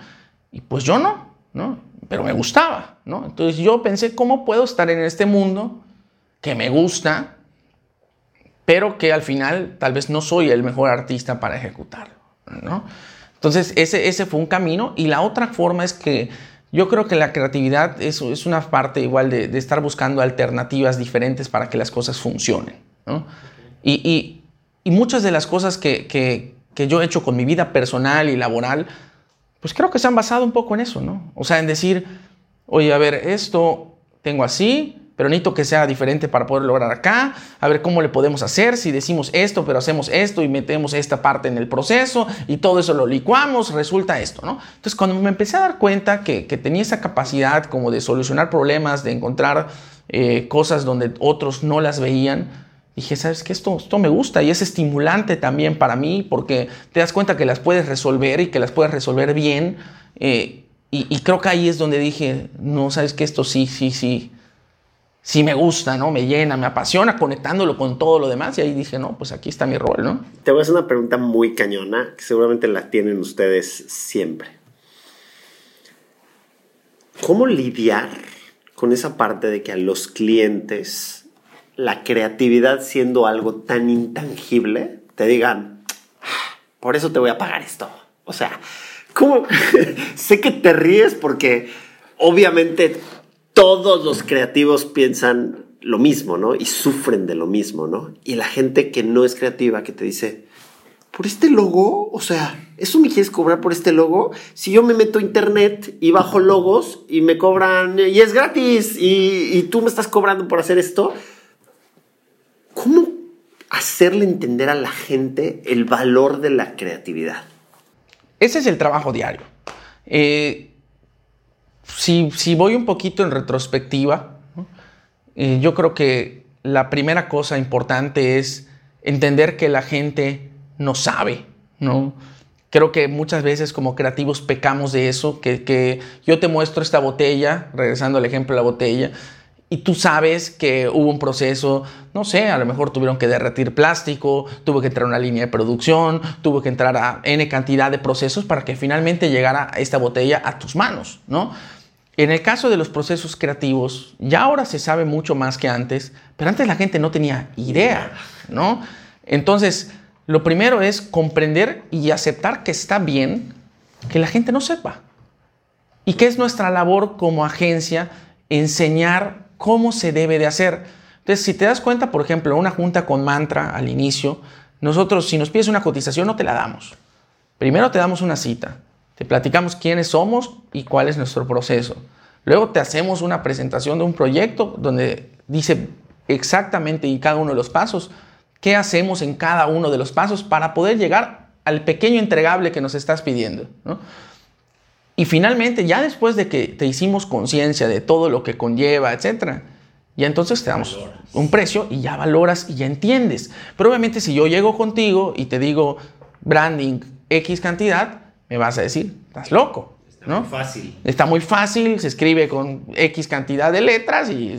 Y pues yo no, ¿no? Pero me gustaba, ¿no? Entonces yo pensé, ¿cómo puedo estar en este mundo que me gusta, pero que al final tal vez no soy el mejor artista para ejecutarlo, ¿no? Entonces ese, ese fue un camino y la otra forma es que yo creo que la creatividad es, una parte igual de, estar buscando alternativas diferentes para que las cosas funcionen. Y, muchas de las cosas que, yo he hecho con mi vida personal y laboral, pues creo que se han basado un poco en eso, ¿no? O sea, en decir, oye, a ver, esto tengo así, pero necesito que sea diferente para poder lograr acá, a ver cómo le podemos hacer, si decimos esto, pero hacemos esto y metemos esta parte en el proceso y todo eso lo licuamos, resulta esto, ¿no? Entonces cuando me empecé a dar cuenta que, tenía esa capacidad como de solucionar problemas, de encontrar eh, cosas donde otros no las veían, dije, ¿sabes qué? Esto, esto me gusta y es estimulante también para mí porque te das cuenta que las puedes resolver y que las puedes resolver bien. Eh, y, y creo que ahí es donde dije, no, ¿sabes qué? Esto sí, sí, sí si me gusta, ¿no? Me llena, me apasiona, conectándolo con todo lo demás. Y ahí dije, no, pues aquí está mi rol, ¿no? Te voy a hacer una pregunta muy cañona, que seguramente la tienen ustedes siempre. ¿Cómo lidiar con esa parte de que a los clientes la creatividad siendo algo tan intangible, te digan, ah, por eso te voy a pagar esto? O sea, ¿cómo? sé que te ríes porque obviamente todos los creativos piensan lo mismo, ¿no? Y sufren de lo mismo, ¿no? Y la gente que no es creativa, que te dice, ¿por este logo? O sea, ¿eso me quieres cobrar por este logo? Si yo me meto a internet y bajo logos y me cobran, y es gratis, y, tú me estás cobrando por hacer esto, ¿cómo hacerle entender a la gente el valor de la creatividad? Ese es el trabajo diario. Eh, si, voy un poquito en retrospectiva, eh, yo creo que la primera cosa importante es entender que la gente no sabe, ¿no? Creo que muchas veces como creativos pecamos de eso, que, que yo te muestro esta botella, regresando al ejemplo de la botella, y tú sabes que hubo un proceso, no sé, a lo mejor tuvieron que derretir plástico, tuvo que entrar una línea de producción, tuvo que entrar a N cantidad de procesos para que finalmente llegara esta botella a tus manos, ¿no? En el caso de los procesos creativos, ya ahora se sabe mucho más que antes, pero antes la gente no tenía idea, ¿no? Entonces, lo primero es comprender y aceptar que está bien que la gente no sepa. Y que es nuestra labor como agencia enseñar cómo se debe de hacer. Entonces, si te das cuenta, por ejemplo, una junta con mantra al inicio, nosotros si nos pides una cotización no te la damos. Primero te damos una cita. Te platicamos quiénes somos y cuál es nuestro proceso. Luego te hacemos una presentación de un proyecto donde dice exactamente y cada uno de los pasos, qué hacemos en cada uno de los pasos para poder llegar al pequeño entregable que nos estás pidiendo. Y finalmente, ya después de que te hicimos conciencia de todo lo que conlleva, etcétera, ya entonces te damos un precio y ya valoras y ya entiendes. Pero obviamente si yo llego contigo y te digo branding X cantidad, me vas a decir, estás loco. Está muy fácil. Está muy fácil, se escribe con X cantidad de letras, y,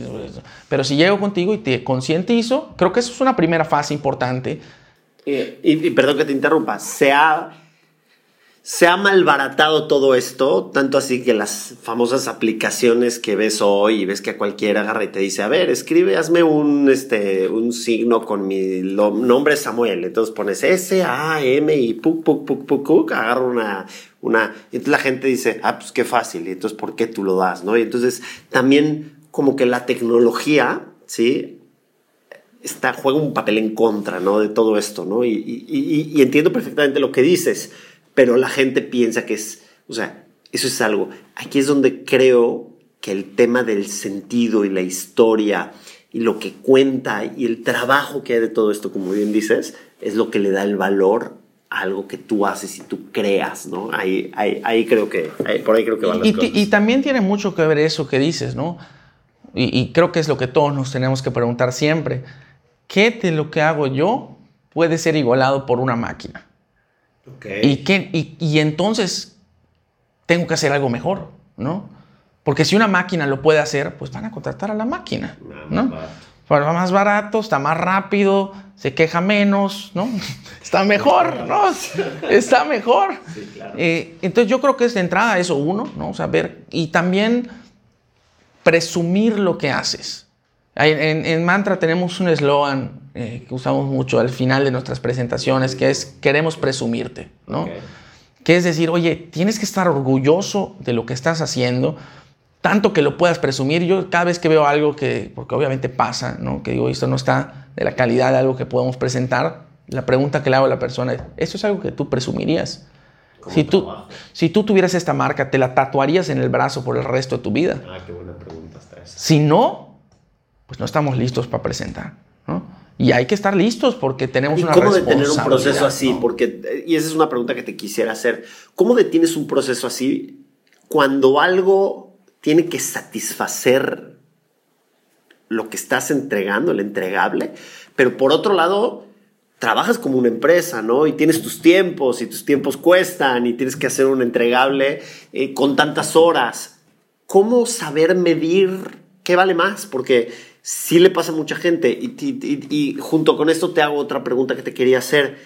pero si llego contigo y te concientizo, creo que eso es una primera fase importante. y, y, perdón que te interrumpa, se ha se ha malbaratado todo esto, tanto así que las famosas aplicaciones que ves hoy y ves que a cualquiera agarra y te dice, a ver, escribe, hazme un, este, un signo con mi nombre Samuel. Entonces pones S, A, M y puk, puk, puk, puk, puk, agarra una, una, y entonces la gente dice, ah, pues qué fácil, y entonces ¿por qué tú lo das? ¿no? Y entonces también como que la tecnología, ¿sí? Está, juega un papel en contra, ¿no? De todo esto, ¿no? y entiendo perfectamente lo que dices pero la gente piensa que es, o sea, Eso es algo. Aquí es donde creo que el tema del sentido y la historia y lo que cuenta y el trabajo que hay de todo esto, como bien dices, es lo que le da el valor a algo que tú haces y tú creas, ¿no? Ahí, ahí, creo que, por ahí creo que van las y, cosas. Y también tiene mucho que ver eso que dices, ¿no? Y, creo que es lo que todos nos tenemos que preguntar siempre. ¿Qué de lo que hago yo puede ser igualado por una máquina? Y, qué, y, entonces tengo que hacer algo mejor, ¿no? Porque si una máquina lo puede hacer, pues van a contratar a la máquina, ¿no? Va más barato, está más rápido, se queja menos, ¿no? Está mejor, ¿no? Está mejor. Eh, entonces yo creo que es de entrada eso uno, ¿no? Saber, y también presumir lo que haces. En, Mantra tenemos un eslogan eh, que usamos mucho al final de nuestras presentaciones, que es queremos presumirte, ¿no? Que es decir, oye, tienes que estar orgulloso de lo que estás haciendo, tanto que lo puedas presumir. Yo cada vez que veo algo que, porque obviamente pasa, ¿no? Que digo, esto no está de la calidad de algo que podemos presentar, la pregunta que le hago a la persona es, ¿esto es algo que tú presumirías? Si tú, si tú tuvieras esta marca, ¿te la tatuarías en el brazo por el resto de tu vida? Ah, qué buena pregunta está esa. Si no, pues no estamos listos para presentar, ¿no? Y hay que estar listos porque tenemos ¿Y una cómo detener un proceso así? Porque, y esa es una pregunta que te quisiera hacer. ¿Cómo detienes un proceso así cuando algo tiene que satisfacer lo que estás entregando, el entregable, pero por otro lado, trabajas como una empresa, ¿no? Y tienes tus tiempos y tus tiempos cuestan y tienes que hacer un entregable eh, con tantas horas. ¿Cómo saber medir qué vale más? Porque sí le pasa a mucha gente y, junto con esto te hago otra pregunta que te quería hacer.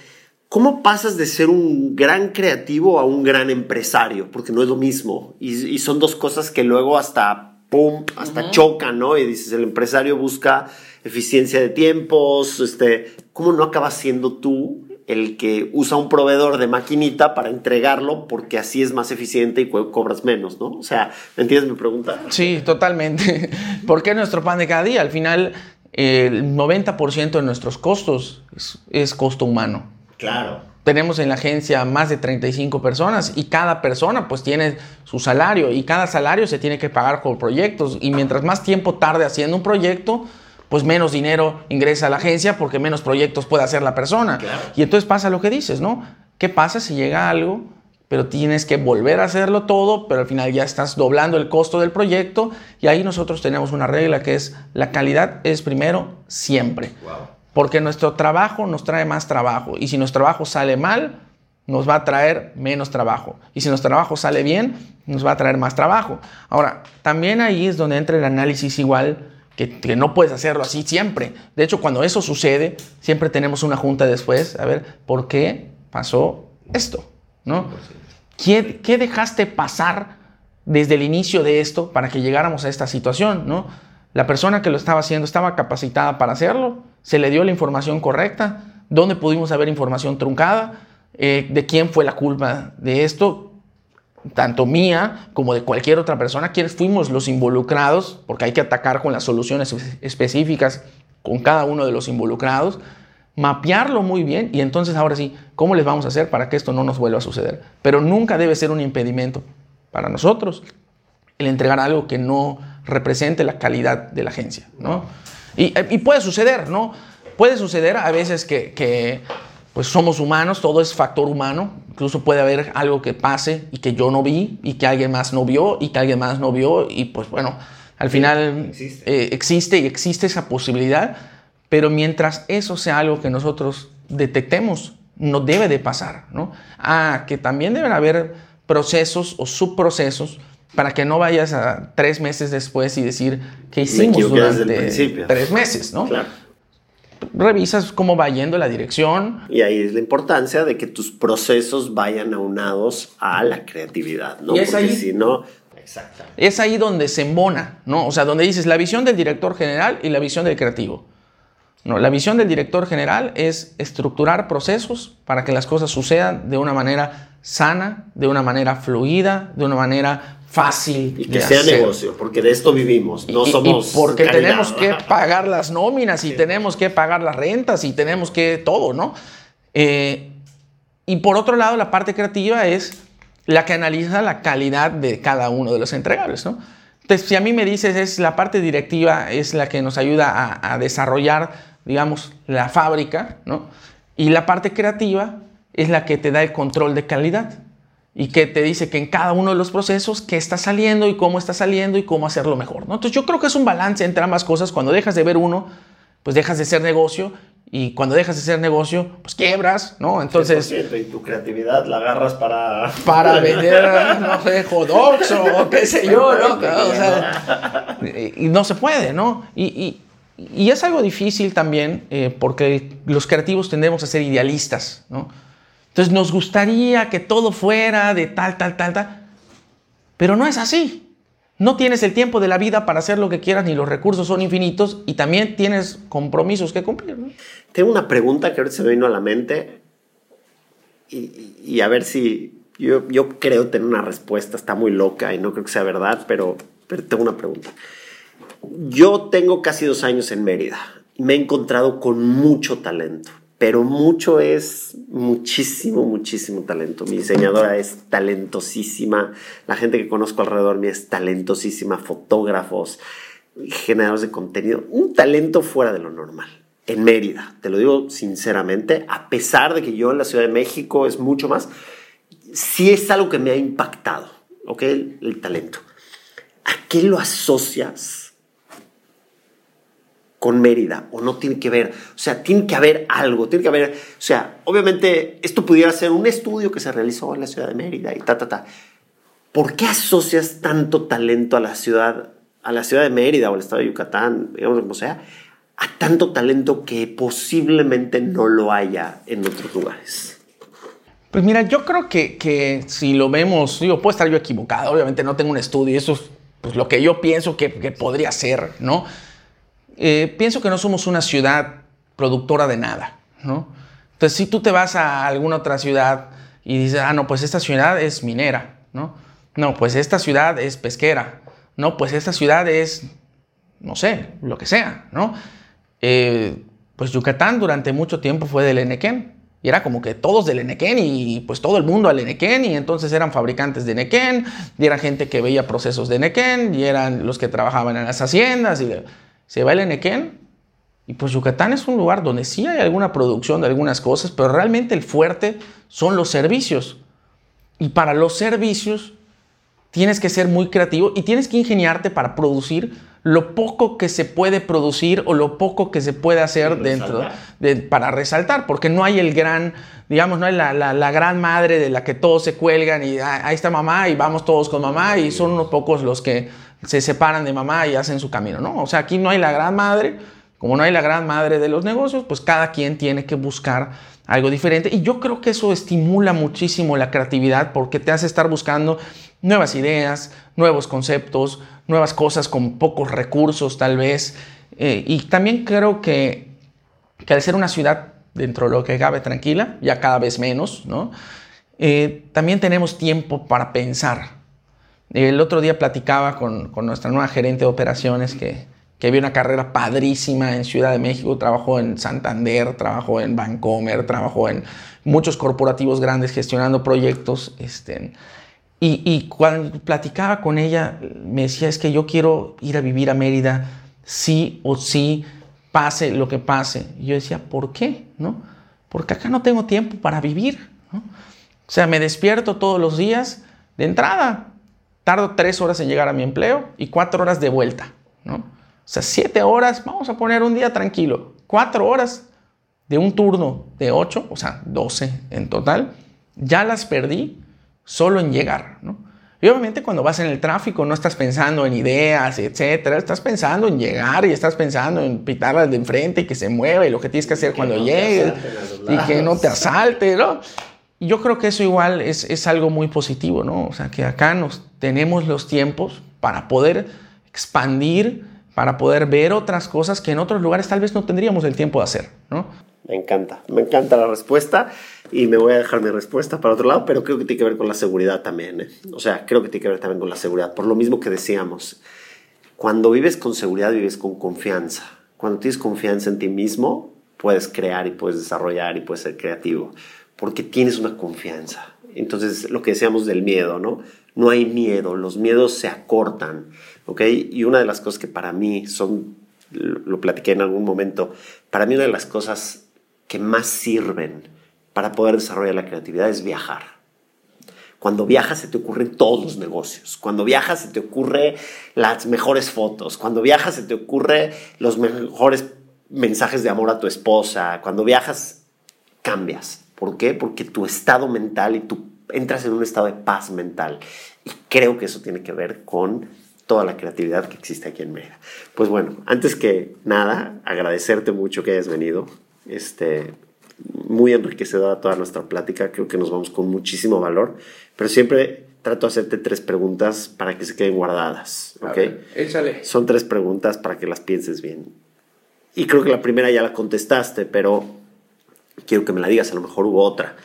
¿Cómo pasas de ser un gran creativo a un gran empresario? Porque no es lo mismo. Y, son dos cosas que luego hasta, ¡pum!, hasta chocan, ¿no? Y dices, el empresario busca eficiencia de tiempos, este, ¿cómo no acabas siendo tú el que usa un proveedor de maquinita para entregarlo porque así es más eficiente y cobras menos, ¿no? O sea, ¿me entiendes mi pregunta? Sí, totalmente. Porque es nuestro pan de cada día. Al final, el 90% de nuestros costos es, costo humano. Claro. Tenemos en la agencia más de 35 personas y cada persona pues tiene su salario y cada salario se tiene que pagar por proyectos y mientras más tiempo tarde haciendo un proyecto, pues menos dinero ingresa a la agencia porque menos proyectos puede hacer la persona. Y entonces pasa lo que dices, ¿no? ¿Qué pasa si llega algo, pero tienes que volver a hacerlo todo, pero al final ya estás doblando el costo del proyecto? Y ahí nosotros tenemos una regla que es la calidad es primero siempre. Porque nuestro trabajo nos trae más trabajo. Y si nuestro trabajo sale mal, nos va a traer menos trabajo. Y si nuestro trabajo sale bien, nos va a traer más trabajo. Ahora, también ahí es donde entra el análisis igual que, no puedes hacerlo así siempre. De hecho, cuando eso sucede, siempre tenemos una junta después, a ver, ¿por qué pasó esto? ¿No? ¿Qué, ¿Qué, dejaste pasar desde el inicio de esto para que llegáramos a esta situación? ¿no? La persona que lo estaba haciendo estaba capacitada para hacerlo, se le dio la información correcta, dónde pudimos haber información truncada, eh, de quién fue la culpa de esto, tanto mía como de cualquier otra persona, quienes fuimos los involucrados, porque hay que atacar con las soluciones específicas con cada uno de los involucrados, mapearlo muy bien y entonces ahora sí, ¿cómo les vamos a hacer para que esto no nos vuelva a suceder? Pero nunca debe ser un impedimento para nosotros el entregar algo que no represente la calidad de la agencia, ¿no? Y, puede suceder, ¿no? Puede suceder a veces que, que pues somos humanos, todo es factor humano, incluso puede haber algo que pase y que yo no vi y que alguien más no vio y que alguien más no vio y pues bueno, al final eh, existe. y existe esa posibilidad, pero mientras eso sea algo que nosotros detectemos, no debe de pasar, ¿no? Ah, que también deben haber procesos o subprocesos para que no vayas a tres meses después y decir que hicimos durante tres meses, ¿no? Claro revisas cómo va yendo la dirección. Y ahí es la importancia de que tus procesos vayan aunados a la creatividad, ¿no? Y es Porque ahí, si no, Es ahí donde se embona, ¿no? O sea, donde dices la visión del director general y la visión del creativo. No, la visión del director general es estructurar procesos para que las cosas sucedan de una manera sana, de una manera fluida, de una manera fácil. Y que sea negocio, porque de esto vivimos, no somos. porque tenemos que pagar las nóminas y tenemos que pagar las rentas y tenemos que todo, ¿no? Eh, y por otro lado, la parte creativa es la que analiza la calidad de cada uno de los entregables, ¿no? Entonces, si a mí me dices, es la parte directiva es la que nos ayuda a, a desarrollar, digamos, la fábrica, ¿no? Y la parte creativa es la que te da el control de calidad y que te dice que en cada uno de los procesos qué está saliendo y cómo está saliendo y cómo hacerlo mejor. ¿no? Entonces yo creo que es un balance entre ambas cosas. Cuando dejas de ver uno, pues dejas de ser negocio y cuando dejas de ser negocio, pues quiebras, ¿no? Entonces... Y tu creatividad la agarras para... Para vender, no sé, hot dogs o qué sé yo, ¿no? O sea, y no se puede, ¿no? Y, y, y es algo difícil también eh, porque los creativos tendemos a ser idealistas, ¿no? Entonces nos gustaría que todo fuera de tal, tal, tal, tal. Pero no es así. No tienes el tiempo de la vida para hacer lo que quieras, ni los recursos son infinitos y también tienes compromisos que cumplir. Tengo una pregunta que ahorita se me vino a la mente y, a ver si yo, yo, creo tener una respuesta, está muy loca y no creo que sea verdad, pero, pero tengo una pregunta. Yo tengo casi dos años en Mérida y me he encontrado con mucho talento pero mucho es muchísimo, muchísimo talento. Mi diseñadora es talentosísima, la gente que conozco alrededor mí es talentosísima, fotógrafos, generadores de contenido, un talento fuera de lo normal. En Mérida, te lo digo sinceramente, a pesar de que yo en la Ciudad de México es mucho más, sí es algo que me ha impactado, ¿ok? El, el talento. ¿A qué lo asocias? Con Mérida o no tiene que ver, o sea, tiene que haber algo, tiene que haber, o sea, obviamente esto pudiera ser un estudio que se realizó en la ciudad de Mérida y ta, ta, ta. ¿Por qué asocias tanto talento a la ciudad, a la ciudad de Mérida o al estado de Yucatán, digamos como sea, a tanto talento que posiblemente no lo haya en otros lugares? Pues mira, yo creo que, que si lo vemos, digo, puedo estar yo equivocado, obviamente no tengo un estudio, eso es pues, lo que yo pienso que, que podría ser, ¿no? Eh, pienso que no somos una ciudad productora de nada, ¿no? Entonces, si tú te vas a alguna otra ciudad y dices, ah, no, pues esta ciudad es minera, ¿no? No, pues esta ciudad es pesquera, no, pues esta ciudad es, no sé, lo que sea, ¿no? Eh, pues Yucatán durante mucho tiempo fue del Enequén. Y era como que todos del Enequén y pues todo el mundo al Enequén y entonces eran fabricantes de Enequén y era gente que veía procesos de Enequén y eran los que trabajaban en las haciendas y se va el Enequén y pues Yucatán es un lugar donde sí hay alguna producción de algunas cosas, pero realmente el fuerte son los servicios. Y para los servicios tienes que ser muy creativo y tienes que ingeniarte para producir lo poco que se puede producir o lo poco que se puede hacer dentro de, para resaltar, porque no hay el gran, digamos, no hay la, la, gran madre de la que todos se cuelgan y ah, ahí está mamá y vamos todos con mamá y son unos pocos los que se separan de mamá y hacen su camino, ¿no? O sea, aquí no hay la gran madre, como no hay la gran madre de los negocios, pues cada quien tiene que buscar algo diferente. Y yo creo que eso estimula muchísimo la creatividad porque te hace estar buscando nuevas ideas, nuevos conceptos, nuevas cosas con pocos recursos tal vez. Eh, y también creo que, que, al ser una ciudad dentro de lo que cabe tranquila, ya cada vez menos, ¿no? Eh, también tenemos tiempo para pensar. El otro día platicaba con, nuestra nueva gerente de operaciones que, que vio una carrera padrísima en Ciudad de México, trabajó en Santander, trabajó en Bancomer, trabajó en muchos corporativos grandes gestionando proyectos. Este, y, y, cuando platicaba con ella, me decía, es que yo quiero ir a vivir a Mérida, sí o sí, pase lo que pase. Y yo decía, ¿por qué? ¿No? Porque acá no tengo tiempo para vivir. ¿no? O sea, me despierto todos los días de entrada, tardo tres horas en llegar a mi empleo y cuatro horas de vuelta, ¿no? O sea, siete horas, vamos a poner un día tranquilo, cuatro horas de un turno de ocho, o sea, doce en total, ya las perdí solo en llegar, ¿no? Y obviamente cuando vas en el tráfico no estás pensando en ideas, etcétera, estás pensando en llegar y estás pensando en pitarlas de enfrente y que se mueva y lo que tienes que hacer cuando llegues y que no te asalte, ¿no? Y yo creo que eso igual es, es algo muy positivo, ¿no? O sea, que acá nos tenemos los tiempos para poder expandir, para poder ver otras cosas que en otros lugares tal vez no tendríamos el tiempo de hacer, ¿no? Me encanta, me encanta la respuesta y me voy a dejar mi respuesta para otro lado, pero creo que tiene que ver con la seguridad también. ¿eh? O sea, creo que tiene que ver también con la seguridad, por lo mismo que decíamos. Cuando vives con seguridad, vives con confianza. Cuando tienes confianza en ti mismo, puedes crear y puedes desarrollar y puedes ser creativo porque tienes una confianza. Entonces, lo que decíamos del miedo, ¿no? No hay miedo, los miedos se acortan, ¿ok? Y una de las cosas que para mí son, lo platiqué en algún momento, para mí una de las cosas que más sirven para poder desarrollar la creatividad es viajar. Cuando viajas se te ocurren todos los negocios. Cuando viajas se te ocurren las mejores fotos. Cuando viajas se te ocurren los mejores mensajes de amor a tu esposa. Cuando viajas cambias. ¿Por qué? Porque tu estado mental y tú entras en un estado de paz mental. Y creo que eso tiene que ver con toda la creatividad que existe aquí en Mérida. Pues bueno, antes que nada, agradecerte mucho que hayas venido. Este, muy enriquecedora toda nuestra plática, creo que nos vamos con muchísimo valor, pero siempre trato de hacerte tres preguntas para que se queden guardadas, ¿ok? échale. Son tres preguntas para que las pienses bien. Y creo que la primera ya la contestaste, pero quiero que me la digas, a lo mejor hubo otra.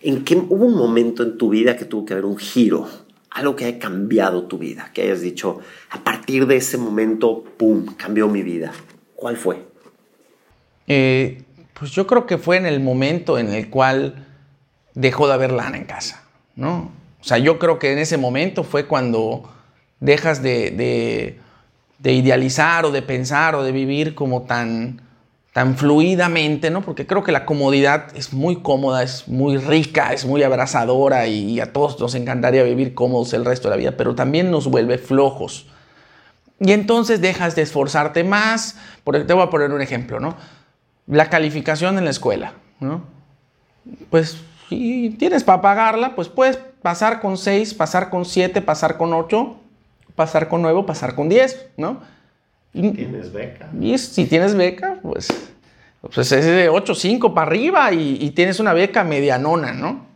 ¿En qué hubo un momento en tu vida que tuvo que haber un giro? Algo que haya cambiado tu vida, que hayas dicho, a partir de ese momento, ¡pum!, cambió mi vida. ¿Cuál fue? Eh, pues yo creo que fue en el momento en el cual dejó de haber lana en casa, ¿no? O sea, yo creo que en ese momento fue cuando dejas de, idealizar o de pensar o de vivir como tan, tan fluidamente, ¿no? Porque creo que la comodidad es muy cómoda, es muy rica, es muy abrazadora y, a todos nos encantaría vivir cómodos el resto de la vida, pero también nos vuelve flojos. Y entonces dejas de esforzarte más. Por, te voy a poner un ejemplo, ¿no? La calificación en la escuela, ¿no? Pues si tienes para pagarla, pues puedes pasar con 6, pasar con 7, pasar con 8, pasar con 9, pasar con 10, ¿no? ¿Tienes beca? Y si tienes beca, pues, pues es de 8, 5 para arriba y, tienes una beca medianona, ¿no?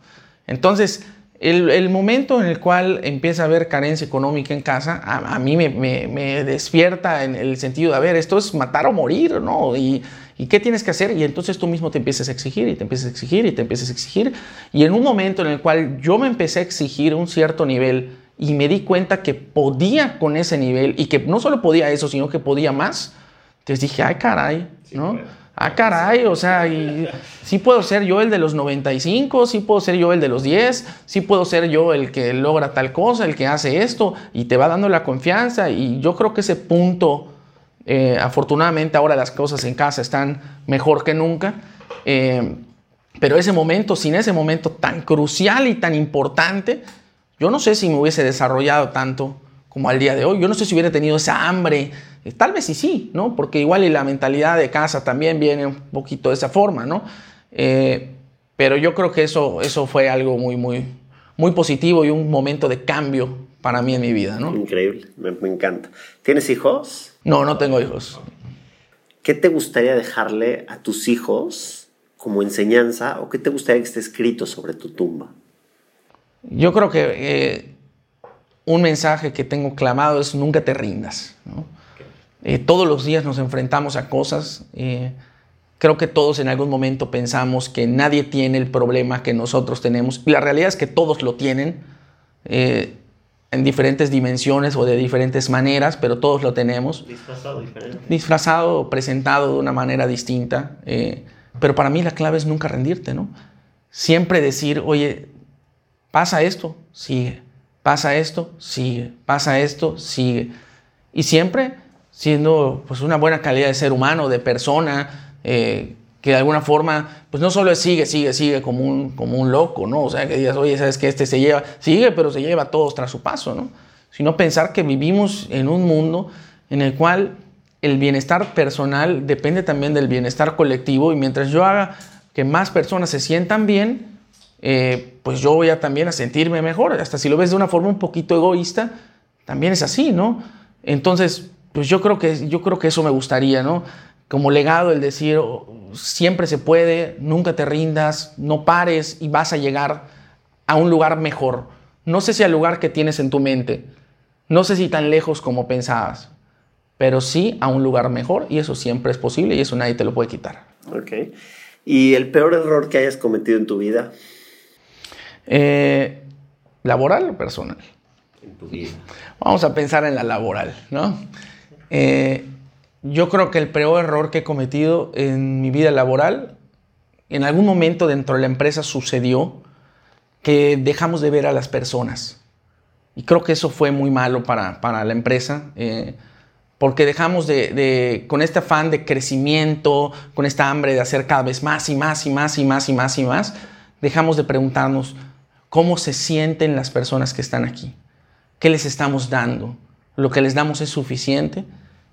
Entonces, el, momento en el cual empieza a haber carencia económica en casa, a, mí me, me, despierta en el sentido de, a ver, esto es matar o morir, ¿no? Y, ¿Y qué tienes que hacer? Y entonces tú mismo te empiezas a exigir y te empiezas a exigir y te empiezas a exigir. Y en un momento en el cual yo me empecé a exigir un cierto nivel y me di cuenta que podía con ese nivel y que no solo podía eso, sino que podía más, entonces dije, ay caray, ¿no? Ah, caray, o sea, y, sí puedo ser yo el de los 95, sí puedo ser yo el de los 10, sí puedo ser yo el que logra tal cosa, el que hace esto, y te va dando la confianza. Y yo creo que ese punto eh, afortunadamente ahora las cosas en casa están mejor que nunca. Eh, pero ese momento, sin ese momento tan crucial y tan importante, yo no sé si me hubiese desarrollado tanto como al día de hoy. Yo no sé si hubiera tenido esa hambre. Eh, tal vez sí, sí, ¿no? Porque igual y la mentalidad de casa también viene un poquito de esa forma, ¿no? pero yo creo que eso, eso fue algo muy, muy, muy positivo y un momento de cambio para mí en mi vida, ¿no? Increíble, me, me encanta. ¿Tienes hijos? No, no tengo hijos. ¿Qué te gustaría dejarle a tus hijos como enseñanza o qué te gustaría que esté escrito sobre tu tumba? Yo creo que eh, un mensaje que tengo clamado es nunca te rindas. Eh, todos los días nos enfrentamos a cosas. Eh, creo que todos en algún momento pensamos que nadie tiene el problema que nosotros tenemos. Y la realidad es que todos lo tienen en diferentes dimensiones o de diferentes maneras, pero todos lo tenemos. Disfrazado diferente. Disfrazado, presentado de una manera distinta. Eh, pero para mí la clave es nunca rendirte, ¿no? Siempre decir, oye, pasa esto, sigue. Pasa esto, sigue. Pasa esto, sigue. Y siempre siendo pues, una buena calidad de ser humano, de persona, eh, que de alguna forma, pues no solo es sigue, sigue, sigue como un, como un loco, ¿no? O sea, que digas, oye, ¿sabes que Este se lleva, sigue, pero se lleva todos tras su paso, ¿no? Sino pensar que vivimos en un mundo en el cual el bienestar personal depende también del bienestar colectivo y mientras yo haga que más personas se sientan bien, eh, pues yo voy a también a sentirme mejor. Hasta si lo ves de una forma un poquito egoísta, también es así, ¿no? Entonces, pues yo creo que, yo creo que eso me gustaría, ¿no? Como legado el decir, oh, siempre se puede, nunca te rindas, no pares y vas a llegar a un lugar mejor. No sé si al lugar que tienes en tu mente, no sé si tan lejos como pensabas, pero sí a un lugar mejor y eso siempre es posible y eso nadie te lo puede quitar. Ok. ¿Y el peor error que hayas cometido en tu vida? Eh, ¿Laboral o personal? En tu vida. Vamos a pensar en la laboral, ¿no? Eh, yo creo que el peor error que he cometido en mi vida laboral, en algún momento dentro de la empresa sucedió que dejamos de ver a las personas. Y creo que eso fue muy malo para, para la empresa, eh, porque dejamos de, de, con este afán de crecimiento, con esta hambre de hacer cada vez más y más y más y más y más y más, dejamos de preguntarnos cómo se sienten las personas que están aquí, qué les estamos dando, lo que les damos es suficiente,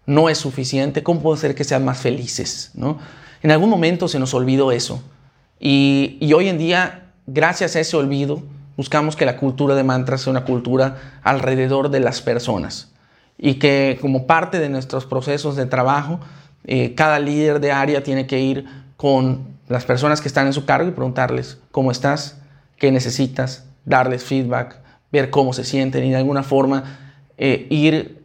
no es suficiente, cómo puede ser que sean más felices, ¿no? En algún momento se nos olvidó eso. Y, y hoy en día, gracias a ese olvido, buscamos que la cultura de mantras sea una cultura alrededor de las personas y que como parte de nuestros procesos de trabajo, eh, cada líder de área tiene que ir con las personas que están en su cargo y preguntarles cómo estás, qué necesitas, darles feedback, ver cómo se sienten y de alguna forma eh, ir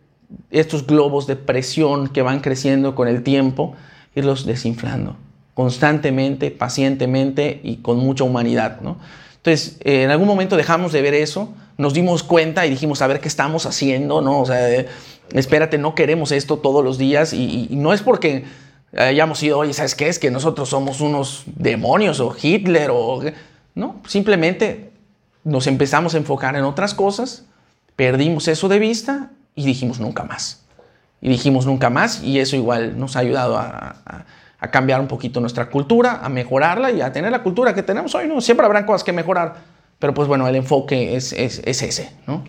estos globos de presión que van creciendo con el tiempo, irlos desinflando constantemente, pacientemente y con mucha humanidad. ¿no? Entonces, eh, en algún momento dejamos de ver eso, nos dimos cuenta y dijimos, a ver qué estamos haciendo, ¿no? O sea, espérate, no queremos esto todos los días y, y, no es porque hayamos sido, oye, ¿sabes qué? Es que nosotros somos unos demonios o Hitler o... No, simplemente nos empezamos a enfocar en otras cosas, perdimos eso de vista y dijimos nunca más. Y dijimos nunca más y eso igual nos ha ayudado a, a a cambiar un poquito nuestra cultura, a mejorarla y a tener la cultura que tenemos hoy, ¿no? Siempre habrán cosas que mejorar, pero pues bueno, el enfoque es, es, es ese, ¿no?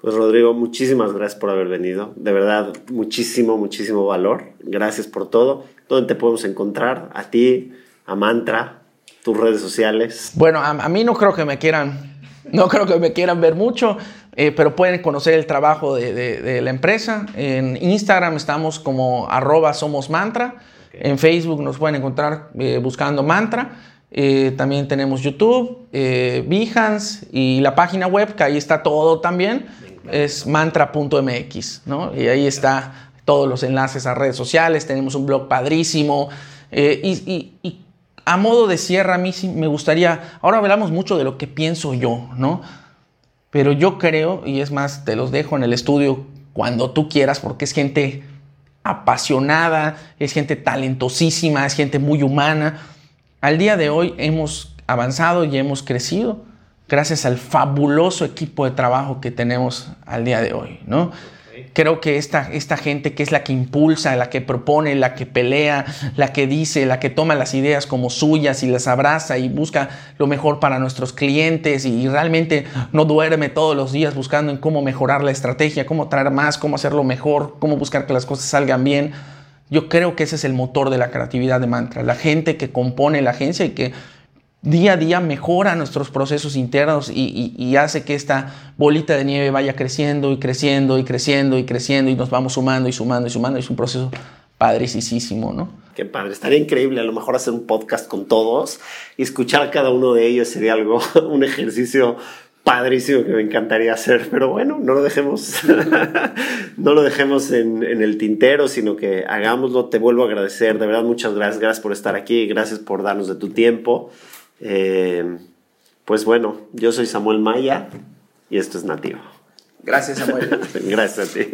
Pues Rodrigo, muchísimas gracias por haber venido. De verdad, muchísimo, muchísimo valor. Gracias por todo. ¿Dónde te podemos encontrar? A ti, a Mantra, tus redes sociales. Bueno, a, a mí no creo que me quieran, no creo que me quieran ver mucho, eh, pero pueden conocer el trabajo de, de, de, la empresa. En Instagram estamos como arroba somos mantra. En Facebook nos pueden encontrar eh, buscando Mantra. Eh, también tenemos YouTube, eh, Behance y la página web, que ahí está todo también, es mantra.mx, ¿no? Y ahí está todos los enlaces a redes sociales, tenemos un blog padrísimo. Y, y, y, a modo de cierre, a mí sí me gustaría, ahora hablamos mucho de lo que pienso yo, ¿no? Pero yo creo, y es más, te los dejo en el estudio cuando tú quieras, porque es gente apasionada, es gente talentosísima, es gente muy humana. Al día de hoy hemos avanzado y hemos crecido gracias al fabuloso equipo de trabajo que tenemos al día de hoy, ¿no? Creo que esta, esta gente que es la que impulsa, la que propone, la que pelea, la que dice, la que toma las ideas como suyas y las abraza y busca lo mejor para nuestros clientes y realmente no duerme todos los días buscando en cómo mejorar la estrategia, cómo traer más, cómo hacerlo mejor, cómo buscar que las cosas salgan bien. Yo creo que ese es el motor de la creatividad de Mantra, la gente que compone la agencia y que día a día mejora nuestros procesos internos y, hace que esta bolita de nieve vaya creciendo y creciendo y creciendo y creciendo y nos vamos sumando y sumando y sumando. Es un proceso padricísimo, ¿no? Qué padre, estaría increíble a lo mejor hacer un podcast con todos y escuchar a cada uno de ellos sería algo, un ejercicio padrísimo que me encantaría hacer, pero bueno, no lo dejemos, no lo dejemos en, en, el tintero, sino que hagámoslo. Te vuelvo a agradecer, de verdad, muchas gracias, gracias por estar aquí, gracias por darnos de tu tiempo. Eh, pues bueno, yo soy Samuel Maya y esto es Nativo. Gracias, Samuel. Gracias a ti.